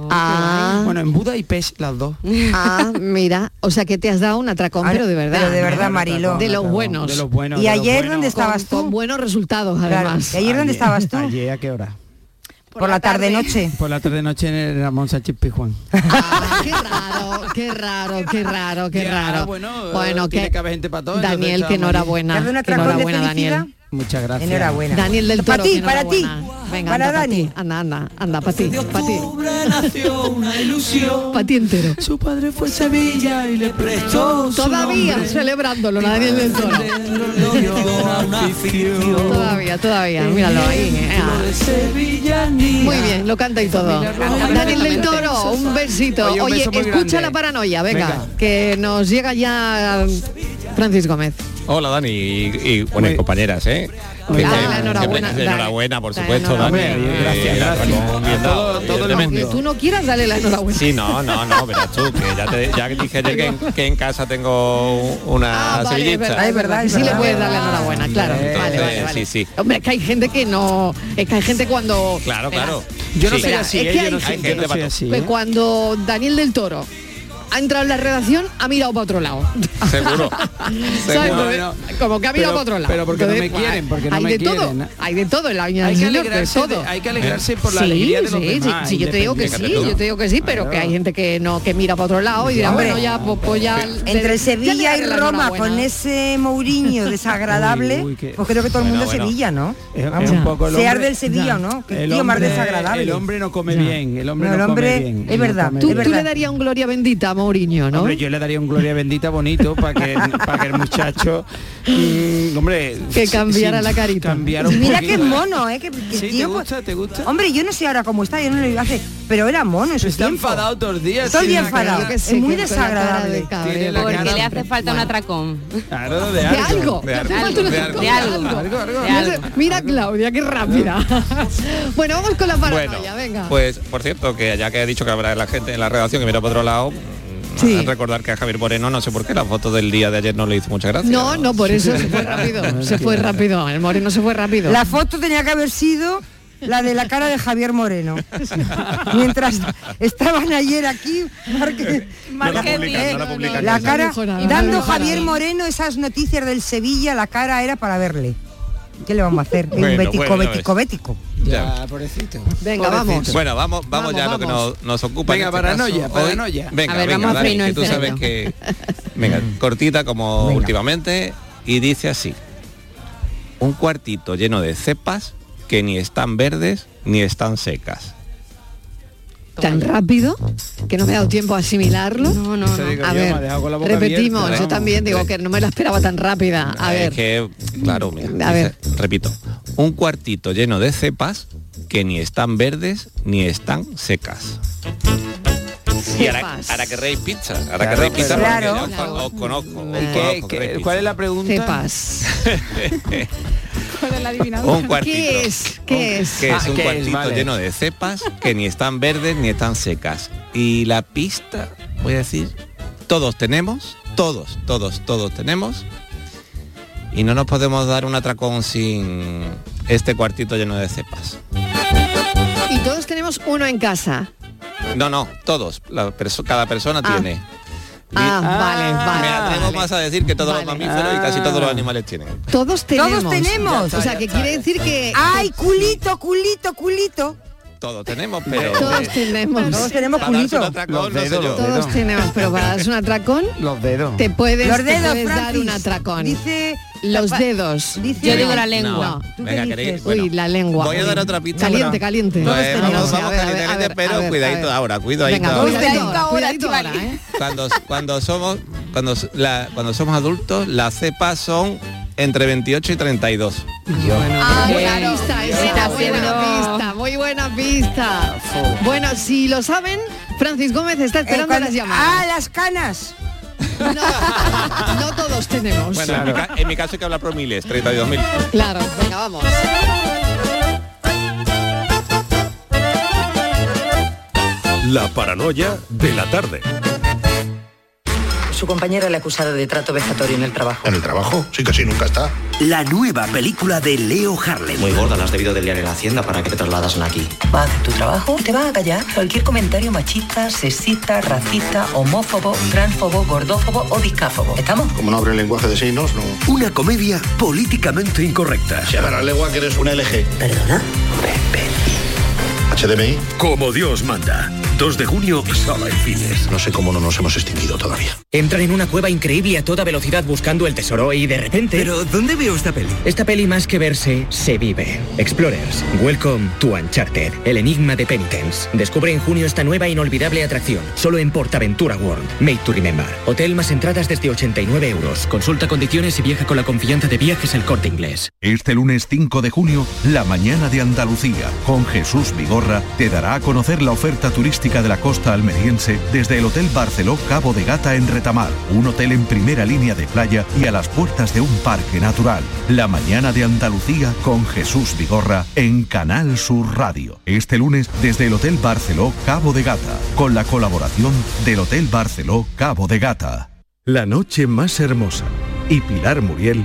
Oh, ah. Bueno, en Buda y Pech las dos. Ah, mira, o sea que te has dado un atracón, pero de verdad. De verdad, Marilo. De los buenos. De los buenos. ¿Y ayer buenos. dónde estabas tú? Con, buenos resultados, además. ¿Y ayer, ayer dónde estabas tú? Ayer, ¿a qué hora? Por, la tarde-noche. Por la tarde noche en el Ramón Sánchez Pijuán. Ah, qué raro, qué raro, qué raro, qué raro. Bueno, bueno, que, tiene gente para todo. Daniel, que enhorabuena. Que enhorabuena, Daniel. Muchas gracias. Enhorabuena. Daniel del Toro. Para ti, para ti. Venga, para Dani. Pa anda, anda, anda, para ti. Para ti. entero. Su padre fue Sevilla y le prestó Todavía celebrándolo, la Daniel del Toro. todavía, todavía. Míralo ahí. Eh. Muy bien, lo canta y todo. Daniel del Toro, un besito. Oye, escucha la paranoia, venga, que nos llega ya Francis Gómez. Hola Dani y, y compañeras, ¿eh? Enhorabuena, por supuesto, eh, tú no quieras darle la enhorabuena. Sí, no, no, no, verás tú, que ya, dije que en, casa tengo una ah, es verdad, es sí le puedes dar la enhorabuena, claro. Vale. Sí, sí. Hombre, es que hay gente que no. Es que hay gente cuando. Claro, claro. Yo no sé así, es que hay, gente, pues cuando Daniel del Toro ha entrado en la redacción, ha mirado para otro lado. Como que ha mirado para otro lado. Pero porque Entonces, me quieren, porque no hay me de. Todo, hay de todo en la viña hay que alegrarse todo. Hay que alegrarse por la sí, alegría sí, sí, yo te digo que sí, yo te digo que sí, pero que hay gente que no que mira para otro lado y dirá, bueno, ya pues, pues entre de, Sevilla y Roma con ese Mourinho desagradable, pues creo que todo el mundo es Sevilla, ¿no? Es, un poco se arde el Sevilla o no, el tío más desagradable. El hombre no come bien, el hombre no come bien. Es verdad. ¿Tú le darías un gloria bendita Mourinho, ¿no? Hombre, yo le daría un gloria bendita bonito para que, para que el muchacho, mm, hombre... Que cambiara sí, la carita. Cambiara un Mira poquito, qué mono, ¿eh? Que, que sí, tío, ¿te gusta? ¿Te gusta? Hombre, yo no sé ahora cómo está, yo no lo iba a hacer, pero era mono en su Está tiempo. enfadado todos los días. Todo el día enfadado, que sé, es muy desagradable. De Porque le hace falta bueno. un atracón. Claro, de algo. De algo. De algo. De algo. Mira Claudia, qué rápida. bueno, vamos con la paranoia, bueno, venga. Pues, por cierto, que ya que he dicho que habrá la gente en la redacción que mira para otro lado, Recordar que a Javier Moreno, no sé por qué, la foto del día de ayer no le hizo mucha gracia. No, no, por eso se fue rápido. se fue rápido. El Moreno se fue rápido. La foto tenía que haber sido la de la cara de Javier Moreno. Mientras estaban ayer aquí, Marque, no la, cara, dando Javier Moreno esas noticias del Sevilla, la cara era para verle. ¿Qué le vamos a hacer? Bueno, un bético, bueno, bético, bético. Ya, pobrecito. Venga, pobrecito. vamos. Bueno, vamos, vamos, vamos ya vamos. a lo que nos, nos ocupa. Venga, este paranoia, ¿eh? paranoia. Venga, a ver, venga, vamos dale, a que tú sabes que. Venga, cortita como venga. últimamente. Y dice así. Un cuartito lleno de cepas que ni están verdes ni están secas tan rápido que no me ha dado tiempo a asimilarlo. No, no, no. A ver, repetimos, yo también digo que no me la esperaba tan rápida. A ver. Que, claro, mira, a ver. repito, un cuartito lleno de cepas que ni están verdes ni están secas. Y ahora, ahora querréis pizza. Ahora Claro, querréis pizza pero- porque Claro. ya os, os conozco. os ¿Qué- conozco, qué- ¿Cuál es la pregunta? Cepas. ¿Cuál es la adivinanza? Un cuartito. ¿Qué es? ¿Qué es? que es Ah, un ¿qué es? cuartito Vale. lleno de cepas que ni están verdes ni están secas. Y la pista, voy a decir, todos tenemos, todos, todos, todos tenemos. Y no nos podemos dar un atracón sin este cuartito lleno de cepas. Y todos tenemos uno en casa. No, no, todos. La perso- cada persona Ah. tiene. Ah, vale, vale. Me atrevo vale. más a decir que todos los mamíferos y casi todos los animales tienen. Todos tenemos. Todos tenemos. O sea, que quiere decir que... ¡Ay, culito, culito, culito! Todos tenemos, pero... Todos tenemos. Todos tenemos culito. atracón, Los no sé dedos, Todos tenemos, pero para darse un atracón Los dedos. te puedes, Los te dedos, puedes dar un atracón. Dice... Los dedos. Dice... Yo digo la lengua. No. ¿Tú Venga, qué queréis- dices? bueno, Uy, la lengua. Voy a dar otra pista. Caliente, pero- caliente. Pues Todos vamos, vamos caliente, ver, pero a ver, cuidadito a ver. ahora, cuidadito Venga, ahora. cuidadito, ahora, ahora, ¿eh? Cuando, cuando somos cuando, la- cuando somos adultos, las cepas son entre 28 y 32. Ah, Eh, buena pista esa, buena pista, muy buena pista. Bueno, si lo saben, Francis Gómez está Eh, esperando cuando- las llamadas. ¡Ah, las canas! No, no todos tenemos. Bueno, en, mi, ca- en mi caso hay que hablar por miles, 32.000. Claro, venga, vamos. La paranoia de la tarde. Su compañera le ha acusado de trato vejatorio en el trabajo. ¿En el trabajo? Sí, casi nunca está. La nueva película de Leo Harlem. Muy gorda, la has debido de liar en la hacienda para que te trasladasen aquí. Va a hacer tu trabajo, te va a callar cualquier comentario machista, sexista, racista, homófobo, transfobo, gordófobo o discáfobo. ¿Estamos? Como no abre el lenguaje de signos, no. Una comedia políticamente incorrecta. Se llama la lengua que eres un LG. ¿Perdona? HDMI. Como Dios manda. 2 de junio, sala en cines. No sé cómo no nos hemos extinguido todavía. Entran en una cueva increíble a toda velocidad buscando el tesoro y de repente... Pero, ¿dónde veo esta peli? Esta peli más que verse, se vive. Explorers, welcome to Uncharted, el enigma de Penitence. Descubre en junio esta nueva inolvidable atracción, solo en Portaventura World, made to remember. Hotel más entradas desde 89 euros. Consulta condiciones y viaja con la confianza de viajes el corte inglés. Este lunes 5 de junio, la mañana de Andalucía, con Jesús Vigorra, te dará a conocer la oferta turística de la costa almeriense desde el Hotel Barceló Cabo de Gata en Retamar, un hotel en primera línea de playa y a las puertas de un parque natural. La mañana de Andalucía con Jesús Vigorra en Canal Sur Radio. Este lunes desde el Hotel Barceló Cabo de Gata, con la colaboración del Hotel Barceló Cabo de Gata. La noche más hermosa y Pilar Muriel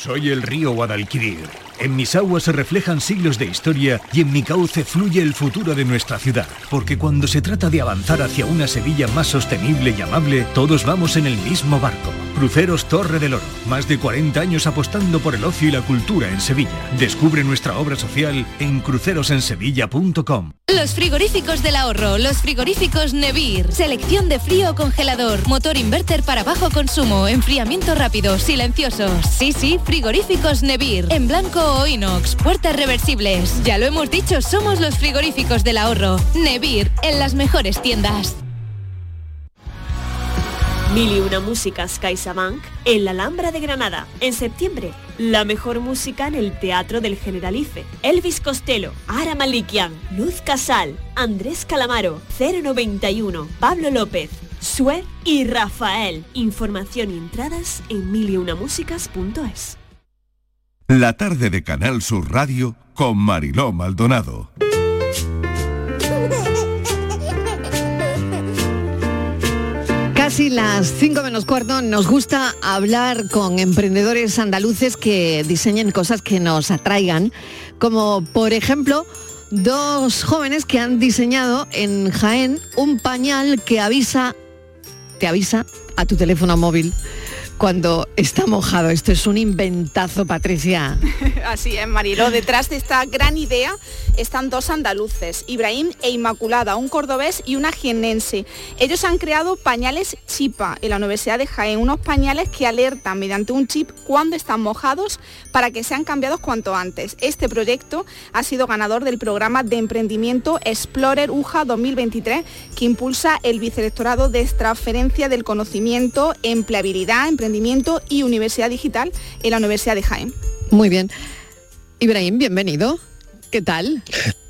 Soy el río Guadalquivir. En mis aguas se reflejan siglos de historia y en mi cauce fluye el futuro de nuestra ciudad. Porque cuando se trata de avanzar hacia una Sevilla más sostenible y amable, todos vamos en el mismo barco. Cruceros Torre del Oro. Más de 40 años apostando por el ocio y la cultura en Sevilla. Descubre nuestra obra social en crucerosensevilla.com. Los frigoríficos del ahorro, los frigoríficos Nevir. Selección de frío congelador, motor inverter para bajo consumo, enfriamiento rápido, silenciosos. Sí, sí, frigoríficos Nevir. En blanco inox, puertas reversibles. Ya lo hemos dicho, somos los frigoríficos del ahorro. Nevir, en las mejores tiendas. Mil y una músicas CaixaBank en la Alhambra de Granada. En septiembre, la mejor música en el Teatro del Generalife. Elvis Costello, Ara Malikian, Luz Casal, Andrés Calamaro, 091, Pablo López, Sue y Rafael. Información y entradas en miliunamusicas.es. La tarde de Canal Sur Radio con Mariló Maldonado. Casi las 5 menos cuarto nos gusta hablar con emprendedores andaluces que diseñen cosas que nos atraigan, como por ejemplo dos jóvenes que han diseñado en Jaén un pañal que avisa, te avisa a tu teléfono móvil cuando está mojado. Esto es un inventazo, Patricia. Así es, Mariló. Detrás de esta gran idea están dos andaluces, Ibrahim e Inmaculada, un cordobés y una jienense. Ellos han creado pañales Chipa en la Universidad de Jaén, unos pañales que alertan mediante un chip cuando están mojados para que sean cambiados cuanto antes. Este proyecto ha sido ganador del programa de emprendimiento Explorer UJA 2023 que impulsa el vicerrectorado de transferencia del conocimiento, empleabilidad, emprendimiento y universidad digital en la Universidad de Jaén. Muy bien. Ibrahim, bienvenido. ¿Qué tal?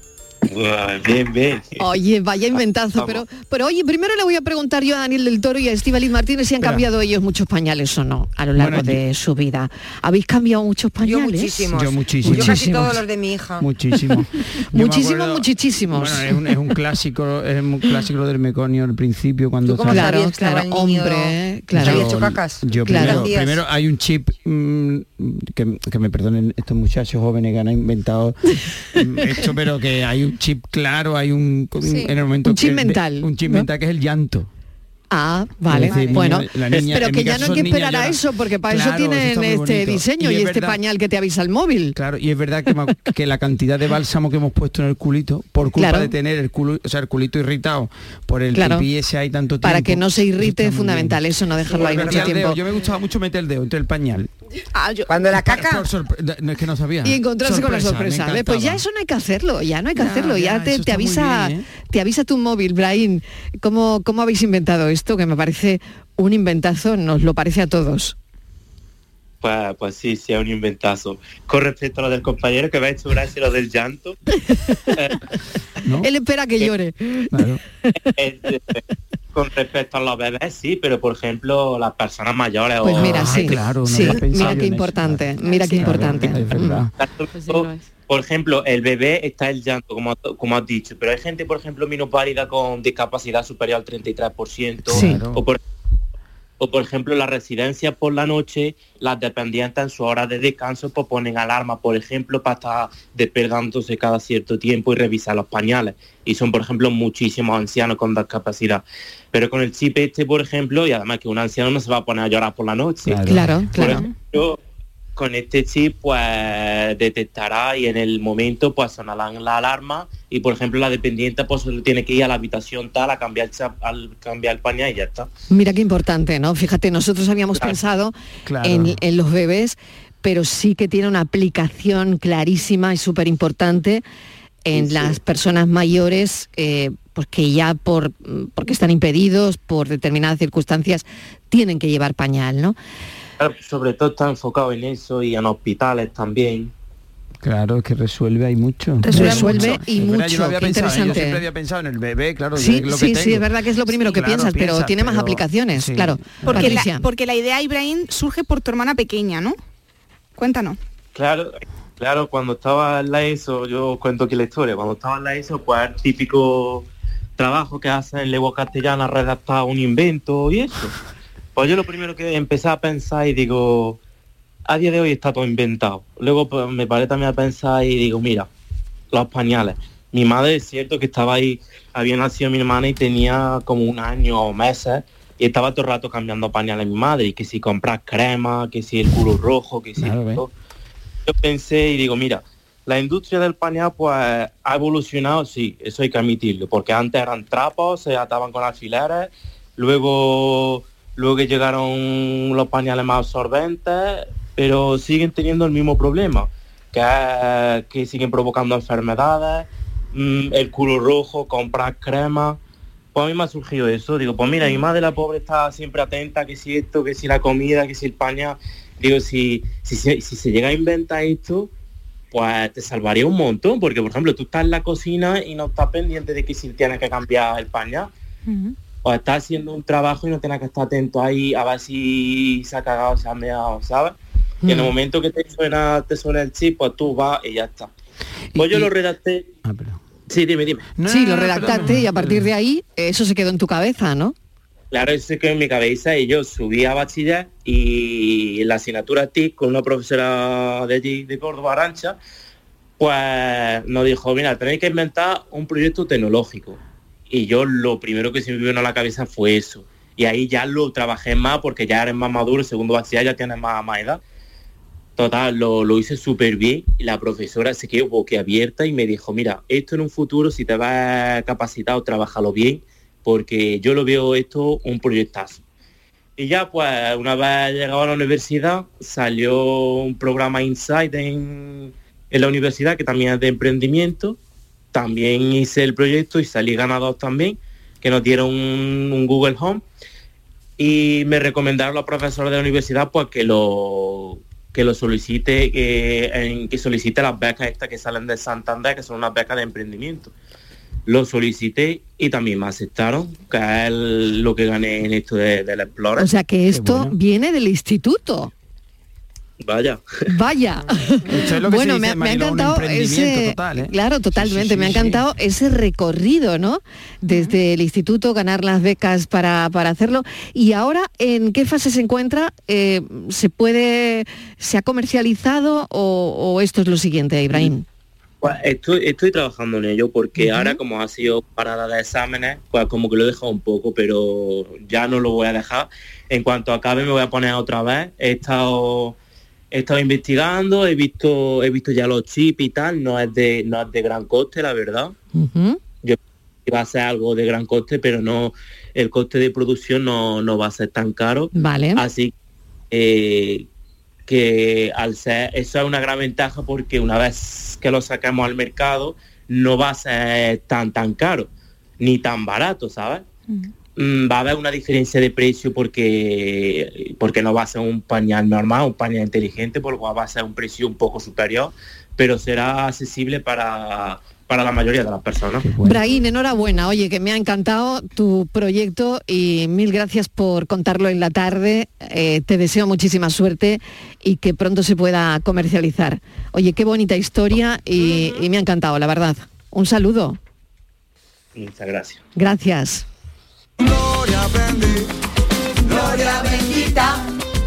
Bien, bien. Oye, vaya inventazo, pero, pero oye, primero le voy a preguntar yo a Daniel del Toro y a Estivaliz Martínez si han Espera. cambiado ellos muchos pañales o no a lo largo Bueno, de su vida. ¿Habéis cambiado muchos pañales? muchísimos. Yo muchísimo. Yo casi Muchísimos. todos los de mi hija. Muchísimo. Yo Muchísimos, acuerdo- muchísimos. Bueno, es un, es un clásico, es un clásico lo del meconio al principio cuando que estaba niño- hombre, claro. ¿Había hecho cacas? Yo Claro. primero, primero hay un chip mm, que, que me perdonen estos muchachos jóvenes que han inventado mm, esto, pero que hay un chip claro, hay un Sí. en el momento Un chip que- de- mental, un chip ¿no? mental que es el llanto. Ah, vale. Bueno, la niña- pero que ya no hay que esperar a eso, porque para Claro, eso tienen este diseño y, es este verdad- pañal que te avisa el móvil. Claro, y es verdad que, que la cantidad de bálsamo que hemos puesto en el culito, por culpa Claro. de tener el culo, o sea, el culito irritado por el Claro. pipí ese hay tanto tiempo. Para que no se irrite es fundamental bien. eso, no dejarlo ahí mucho dedo, tiempo. Yo me gustaba mucho meter el dedo entre el pañal. Cuando la caca... Por no, es que no sabía. Y encontrarse con la sorpresa. Pues ya eso no hay que hacerlo, ya no hay que Ya, hacerlo, ya, ya, te, te avisa, bien, ¿eh? te avisa tu móvil, Brahim. ¿Cómo, ¿Cómo habéis inventado esto? Que me parece un inventazo, nos lo parece a todos. Pues, pues sí, sí, es un inventazo. Con respecto a lo del compañero que me ha hecho gracia lo del llanto, Él espera que llore. eh, eh, con respecto a los bebés sí, pero por ejemplo las personas mayores Pues o mira, sí, claro, no sí, mira qué eso. importante, mira qué importante. Es verdad. Por ejemplo, el bebé está el llanto, como, como has dicho, pero hay gente, por ejemplo, minusválida con discapacidad superior al 33%, Sí. o, por, o por ejemplo, las residencias por la noche, las dependientes en su hora de descanso pues ponen alarma, por ejemplo, para estar despertándose cada cierto tiempo y revisar los pañales. Y son, por ejemplo, muchísimos ancianos con discapacidad. Pero con el chip este, por ejemplo, y además que un anciano no se va a poner a llorar por la noche. Claro, claro. ejemplo, con este chip pues detectará y en el momento pues sonará la alarma y por ejemplo la dependiente pues tiene que ir a la habitación tal a cambiar al cambiar el pañal y ya está. Mira qué importante, ¿no? Fíjate, nosotros habíamos pensado Claro. en, en los bebés, pero sí que tiene una aplicación clarísima y súper importante en las personas mayores, eh, pues que ya por porque están impedidos, por determinadas circunstancias, tienen que llevar pañal, ¿no? Claro, Sobre todo está enfocado en eso y en hospitales también. Claro, es que resuelve hay mucho. Resuelve y Es verdad, yo mucho, había pensado, ¿eh? interesante. Yo siempre había pensado en el bebé, claro, Sí, es lo que sí, sí, es verdad que es lo primero que Claro, piensas, pero piensas, tiene más pero- aplicaciones, sí. claro. Porque la, porque la idea, Ibrahim, surge por tu hermana pequeña, ¿no? Cuéntanos. Claro, claro, cuando estaba en la ESO, yo cuento aquí la historia, cuando estaba en la ESO, pues el típico trabajo que hacen en lengua castellana, redactar un invento y eso. Pues yo lo primero que empecé a pensar y digo, a día de hoy está todo inventado. Luego pues, me paré también a pensar y digo, mira, los pañales. Mi madre es cierto que estaba ahí, había nacido mi hermana y tenía como un año o meses y estaba todo el rato cambiando pañales mi madre y que si comprar crema, que si el culo rojo, que si esto. Yo pensé y digo, mira, la industria del pañal pues ha evolucionado, sí, eso hay que admitirlo, porque antes eran trapos, se ataban con alfileres, luego luego que llegaron los pañales más absorbentes, pero siguen teniendo el mismo problema, que, es que siguen provocando enfermedades, mm, el culo rojo, comprar crema. Pues a mí me ha surgido eso, digo, pues mira, mi madre la pobre está siempre atenta, que si esto, que si la comida, que si el pañal. Digo, si, si se llega a inventar esto, pues te salvaría un montón, porque por ejemplo tú estás en la cocina y no estás pendiente de que si tienes que cambiar el pañal, o estás haciendo un trabajo y no tienes que estar atento ahí a ver si se ha cagado, se ha meado, ¿sabes? Y en el Mm. momento que te suena, te suena el chip, pues tú vas y ya está. Pues yo lo redacté. Sí, dime, dime. sí, lo redactaste y a partir de ahí eso se quedó en tu cabeza, ¿no? Claro, eso se quedó en mi cabeza y yo subí a bachiller y la asignatura TIC con una profesora de allí, de Córdoba, Arancha, pues nos dijo, mira, tenéis que inventar un proyecto tecnológico. Y yo lo primero que se me vino a la cabeza fue eso. Y ahí ya lo trabajé más porque ya eres más maduro, segundo bachiller ya tienes más, más edad. Total, lo, lo hice súper bien y la profesora se quedó boquiabierta y me dijo, mira, esto en un futuro, si te vas capacitado, trabajalo bien, porque yo lo veo esto un proyectazo. Y ya pues una vez llegado a la universidad salió un programa Insight en, en la universidad que también es de emprendimiento. También hice el proyecto y salí ganador también, que nos dieron un, un Google Home. Y me recomendaron los profesores de la universidad pues que lo que lo solicite, que, en- que solicite las becas estas que salen de Santander, que son unas becas de emprendimiento. Lo solicité y también me aceptaron, que es el- lo que gané en esto de, del Explorer. O sea que esto viene del instituto. Vaya. Vaya. es lo que se bueno, dice, me, ha- me ha encantado ese, total, ¿eh? claro, totalmente, me ha sí. encantado ese recorrido, ¿no? Desde el instituto ganar las becas para, para hacerlo. Y ahora, ¿en qué fase se encuentra? Eh, ¿Se puede, se ha comercializado o, o esto es lo siguiente, Ibrahim? Pues estoy, estoy trabajando en ello porque ahora como ha sido parada de exámenes, pues como que lo he dejado un poco, pero ya no lo voy a dejar. En cuanto acabe me voy a poner otra vez. He estado, he estado investigando, he visto, he visto ya los chips y tal, no es de, no es de gran coste, la verdad. Yo iba a ser algo de gran coste, pero no, el coste de producción no, no va a ser tan caro. Vale. Así eh, que al ser, eso es una gran ventaja porque una vez que lo sacamos al mercado, no va a ser tan tan caro, ni tan barato, ¿sabes? Va a haber una diferencia de precio porque, porque no va a ser un pañal normal, un pañal inteligente, por lo cual va a ser un precio un poco superior, pero será accesible para, para la mayoría de las personas. Brahim, enhorabuena. Oye, que me ha encantado tu proyecto y mil gracias por contarlo en la tarde. Eh, te deseo muchísima suerte y que pronto se pueda comercializar. Oye, qué bonita historia y, y me ha encantado, la verdad. Un saludo. Muchas gracias. Gracias. Gloria bendita.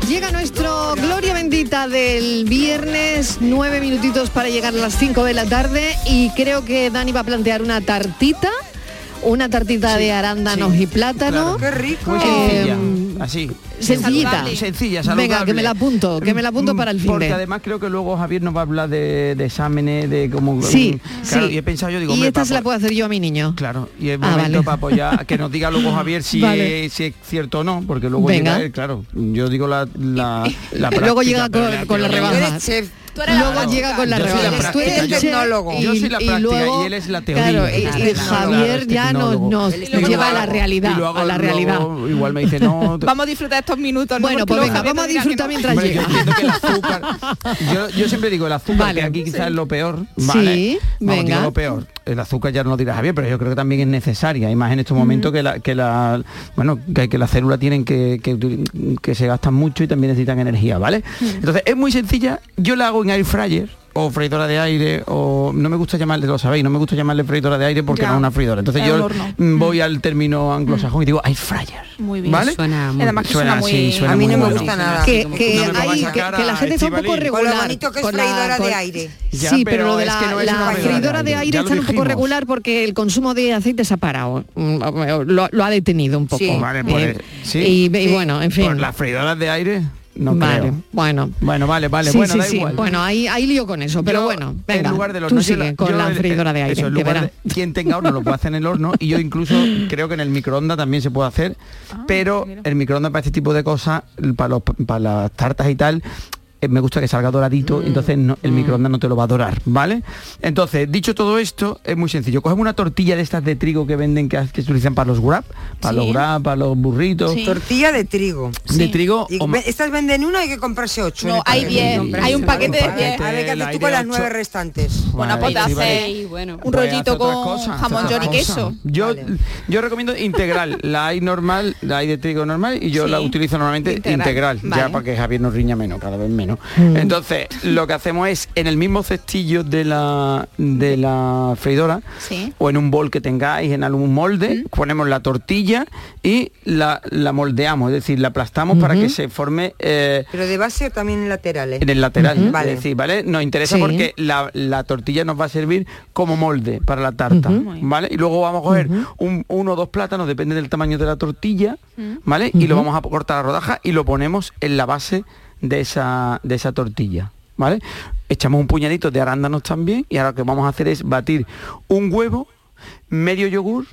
Llega nuestro Gloria Bendita del viernes, nueve minutitos para llegar a las 5 de la tarde y creo que Dani va a plantear una tartita, una tartita de arándanos y plátano. Qué rico. Muy Eh, sencilla, así. sencillita. Saludable. Sencilla, saludable. Venga, que me la apunto, que me la apunto para el fin Porque de. además creo que luego Javier nos va a hablar de, de exámenes, de cómo... Sí, claro, sí. Y he pensado yo, digo, y esta se la puedo hacer yo a mi niño. Claro, y es Ah, momento vale. para apoyar, que nos diga luego Javier si, Vale. es, si es cierto o no, porque luego Venga. llega él, claro, yo digo la, la, la Luego llega con, la con la rebaja. Luego llega con la Yo soy la rebaja. Tú práctica, eres yo- soy la y práctica luego- y él es la teoría. Claro, y, y Claro, Javier ya nos, tecnólogo. nos, lleva a la tecnólogo. realidad, Y luego- a la realidad. luego igual me dice, no, Vamos a disfrutar estos minutos. ¿no? Bueno, Porque pues luego venga, vamos a disfrutar no. mientras llega. el yo, yo siempre digo el azúcar, que aquí quizás es lo peor, ¿vale? Sí, Vamos, venga. lo peor. El azúcar ya no lo dirá Javier, pero yo creo que también es necesaria, y más en estos momentos que la, que la bueno, que, que las células tienen que, que, que se gastan mucho y también necesitan energía, ¿vale? Entonces es muy sencilla, yo la hago en air fryer o freidora de aire o no me gusta llamarle, lo sabéis, no me gusta llamarle freidora de aire porque Ya. no es una freidora. Entonces Es yo horno. mm, voy al término anglosajón y digo air fryer. Muy bien. ¿Vale? Suena muy- Además que suena muy- sí, suena A mí no me bueno. gusta nada. que, hay- la gente está un poco. Con regular. lo bonito que es con la- freidora con- de aire. Ya, sí, pero pero lo de es la, que no es la una freidora de freidora de aire, está un poco regular porque el consumo de aceite se ha parado. Mm, Lo, lo ha detenido un poco. Sí. Vale, pues, Eh, sí. y, y bueno, en fin. Por las freidoras de aire, no vale, creo. bueno. Bueno, vale, vale, sí, bueno, sí, da sí. igual. Bueno, hay, hay lío con eso, pero Yo, bueno, venga, en lugar tú yo sigue la- con yo la freidora de aire, eso, que lugar verá. de- quien tenga horno lo puede hacer en el horno y yo incluso creo que en el microondas también se puede hacer, Ah, pero el microondas para este tipo de cosas, para, los, para las tartas y tal, me gusta que salga doradito, entonces no- el microondas no te lo va a dorar, ¿vale? Entonces, dicho todo esto, es muy sencillo. Cogemos una tortilla de estas de trigo que venden, que, que se utilizan para los wrap, para Sí. los wrap, para los burritos. Tortilla de trigo. De trigo Y o estas venden una hay que comprarse ocho. No, hay diez, hay un paquete de A ver, diez. A ver, ¿qué haces tú con las nueve restantes? Bueno, pues hace bueno. un Pues rollito con jamón york y queso. Yo, Vale. yo recomiendo integral, la hay normal, la hay de trigo normal y yo Sí. la utilizo normalmente Integral. integral, Vale. ya para que Javier nos riña menos, cada vez menos. Relleno. Entonces, lo que hacemos es en el mismo cestillo de la, de la freidora Sí. o en un bol que tengáis, en algún molde, ponemos la tortilla y la, la moldeamos, es decir, la aplastamos para que se forme eh, Pero de base o también en laterales. en el lateral. Es Vale. decir, ¿vale? Nos interesa Sí. porque la, la tortilla nos va a servir como molde para la tarta, ¿vale? Y luego vamos a coger un, uno o dos plátanos, depende del tamaño de la tortilla, ¿vale? Y lo vamos a cortar a rodajas y lo ponemos en la base de esa, de esa tortilla, ¿vale? Echamos un puñadito de arándanos también y ahora lo que vamos a hacer es batir un huevo, medio yogur,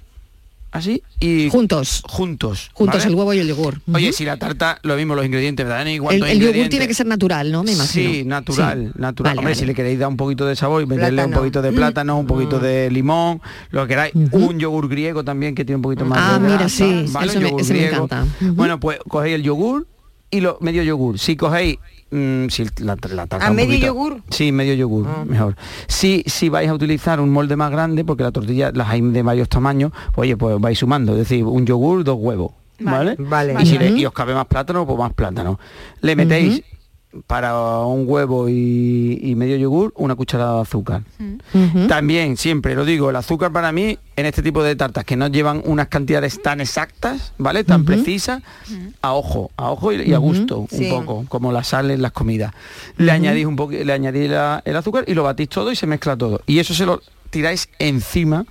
así, y... Juntos. Juntos. Juntos ¿vale? el huevo y el yogur. Oye, si la tarta, lo mismo los ingredientes, ¿verdad? El, cuántos el yogur tiene que ser natural, ¿no? Me imagino. Sí, natural, Sí. natural. Vale, Hombre, vale. si le queréis dar un poquito de sabor y meterle un Plátano. Mm. poquito de plátano, un poquito de limón, lo que queráis. Un yogur griego también que tiene un poquito más Ah, de mira, sí, ¿vale? eso me- encanta. Bueno, pues cogéis el yogur y lo medio yogur. Si cogéis mm, si la, la ¿A medio poquito- yogur? Sí, medio yogur, mejor. Si, si vais a utilizar un molde más grande, porque la tortilla las hay de varios tamaños, pues, oye, pues vais sumando, es decir, un yogur, dos huevos. ¿Vale? Vale. Y, si le- y os cabe más plátano, pues más plátano. Le metéis para un huevo y, y medio yogur una cucharada de azúcar. También, siempre lo digo, el azúcar para mí, en este tipo de tartas que no llevan unas cantidades tan exactas, ¿vale? Tan precisas, a ojo, a ojo y, y a gusto, un poco, como la sal en las comidas. Le añadís un poco, le añadís la- el azúcar y lo batís todo y se mezcla todo. Y eso se lo tiráis encima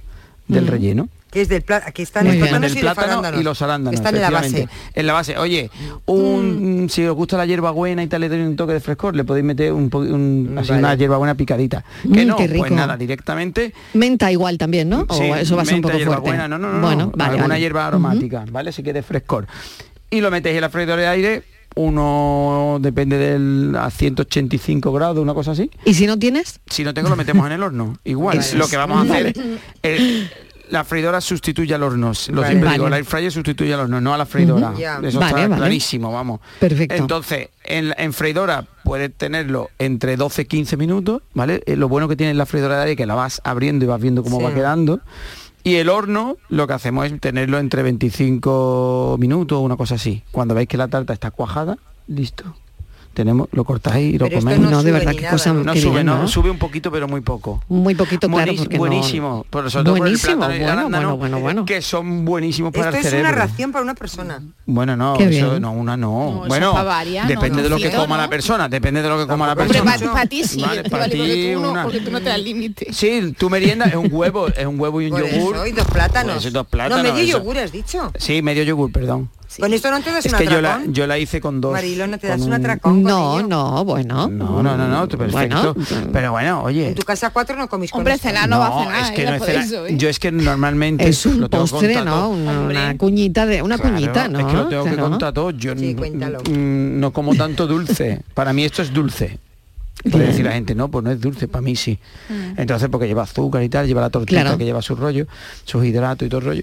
del Mm. relleno. Que es del pla- aquí están Muy los bien. plátanos y los plátano arándanos. y los arándanos. Que están en la base. En la base. Oye, un, si os gusta la hierbabuena y tal, le doy un toque de frescor, le podéis meter un, un- así Vale. una hierbabuena picadita. Que Mm, no, qué rico. pues nada, directamente. Menta igual también, ¿no? sí, o eso va a ser un poco fuerte. hierbabuena, No, no, no, bueno, no, vale, alguna vale. hierba aromática, ¿vale? Si quieres frescor. Y lo metéis en la freidora de aire, uno depende del a 185 grados, una cosa así. ¿Y si no tienes? Si no tengo, lo metemos en el horno. Igual, Eso lo que vamos a hacer es- la freidora sustituye al horno. Lo Vale. siempre digo, la air fryer sustituye al horno, no a la freidora. Ujú. Ya. Eso Vale, está clarísimo, vamos. Perfecto. Entonces, en, en freidora puedes tenerlo entre 12 y 15 minutos, ¿vale? Eh, lo bueno que tiene la freidora de aire es que la vas abriendo y vas viendo cómo Sí. va quedando. Y el horno, lo que hacemos es tenerlo entre 25 minutos, una cosa así. Cuando veis que la tarta está cuajada, listo. Tenemos, lo cortáis y lo Pero coméis. no No, de sube verdad, qué cosa sube, bien, no, ¿no? sube un poquito, pero muy poco. Muy poquito, claro, Buenis- porque no- buenísimo. Por sobre todo por el Buenísimo, bueno, arándano, bueno, bueno, bueno. Que son buenísimos para Esto el es cerebro. una ración para una persona. Bueno, no, eso no, una no. bueno, es no, depende no, de lo que cierto, coma ¿no? la persona, depende de lo que coma la persona. para ti sí, Vale, para porque ti tú no, una- porque tú no te das límite. Sí, tu merienda es un huevo, es un huevo y un yogur. y dos plátanos. Dos plátanos. no, medio yogur has dicho. Sí, medio yogur, perdón. Con esto no te das Es un que yo la, yo la hice con dos. Mariló, ¿no te das un atracón No, no, bueno. No, no, no, no, perfecto. Pero bueno, oye. En tu casa cuatro no comís con Hombre, cenar no, va a cenar. es que no es por cena- eso, ¿eh? Yo es que normalmente Es un lo tengo postre, contado. ¿no? Una, una cuñita de una Claro, cuñita, ¿no? Es que lo tengo que contar todo. Yo Sí, cuéntalo. mm, no como tanto dulce. Para mí esto es dulce. Puede decir la gente, no, pues no es dulce, para mí sí. Entonces, porque lleva azúcar y tal, lleva la tortita Claro. que lleva su rollo, sus hidratos y todo el rollo.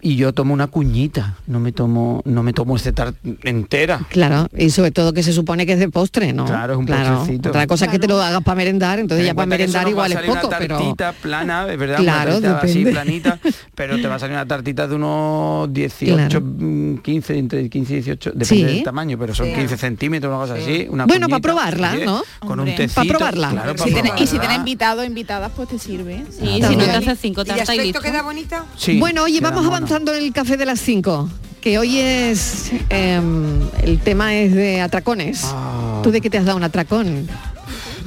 Y yo tomo una cuñita, no me tomo, no me tomo este tart entera. Claro, y sobre todo que se supone que es de postre, ¿no? Claro, es un postrecito. Otra cosa es que te lo hagas para merendar, entonces Ten ya en para merendar nos va a igual es salir poco, una pero tartita plana, es verdad, Claro, una tartita así depende. planita, pero te va a salir una tartita de unos 18, Claro. mm, 15, entre 15 y 18, depende Sí. del tamaño, pero son Sí. 15 centímetros, una cosa así. Una Bueno, cuñita, para probarla, ¿no? Con Hombre. un tecito. Pa' probarla. Claro, pa' Si tiene- y si probarla. tienes invitado o invitadas, pues te sirve. Sí, si no te haces cinco ¿Y de tartas y queda bonita? Sí, bueno, oye, vamos avanzando en el café de las 5, que hoy es em, el tema es de atracones. Ah. ¿Tú de qué te has dado un atracón?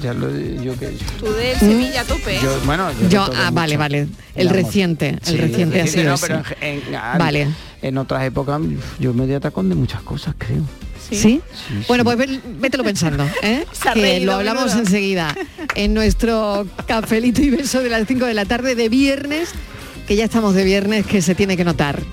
Ya lo, yo que Tú de Sevilla a tope. ¿eh? yo, bueno, yo, Yo, ah, mucho. vale, vale. El Digamos. reciente, el Sí, reciente ha sido no, ese. pero en, en- Vale. en otras épocas yo me di atacón de muchas cosas, creo. ¿Sí? Bueno, pues vételo pensando, ¿eh? Que reído, lo hablamos enseguida en nuestro cafelito y beso de las 5 de la tarde de viernes, que ya estamos de viernes, que se tiene que notar.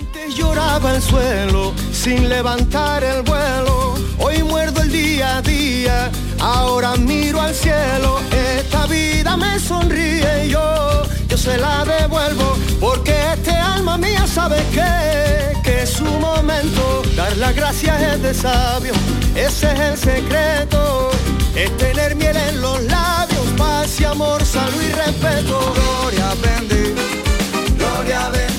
Antes lloraba el suelo sin levantar el vuelo. Hoy muerdo el día a día, ahora miro al cielo. Esta vida me sonríe y yo, yo se la devuelvo. Porque este alma mía sabe que, que es su momento. Dar las gracias es de sabio, ese es el secreto. Es tener miel en los labios, paz y amor, salud y respeto. Gloria bendita, gloria bendita.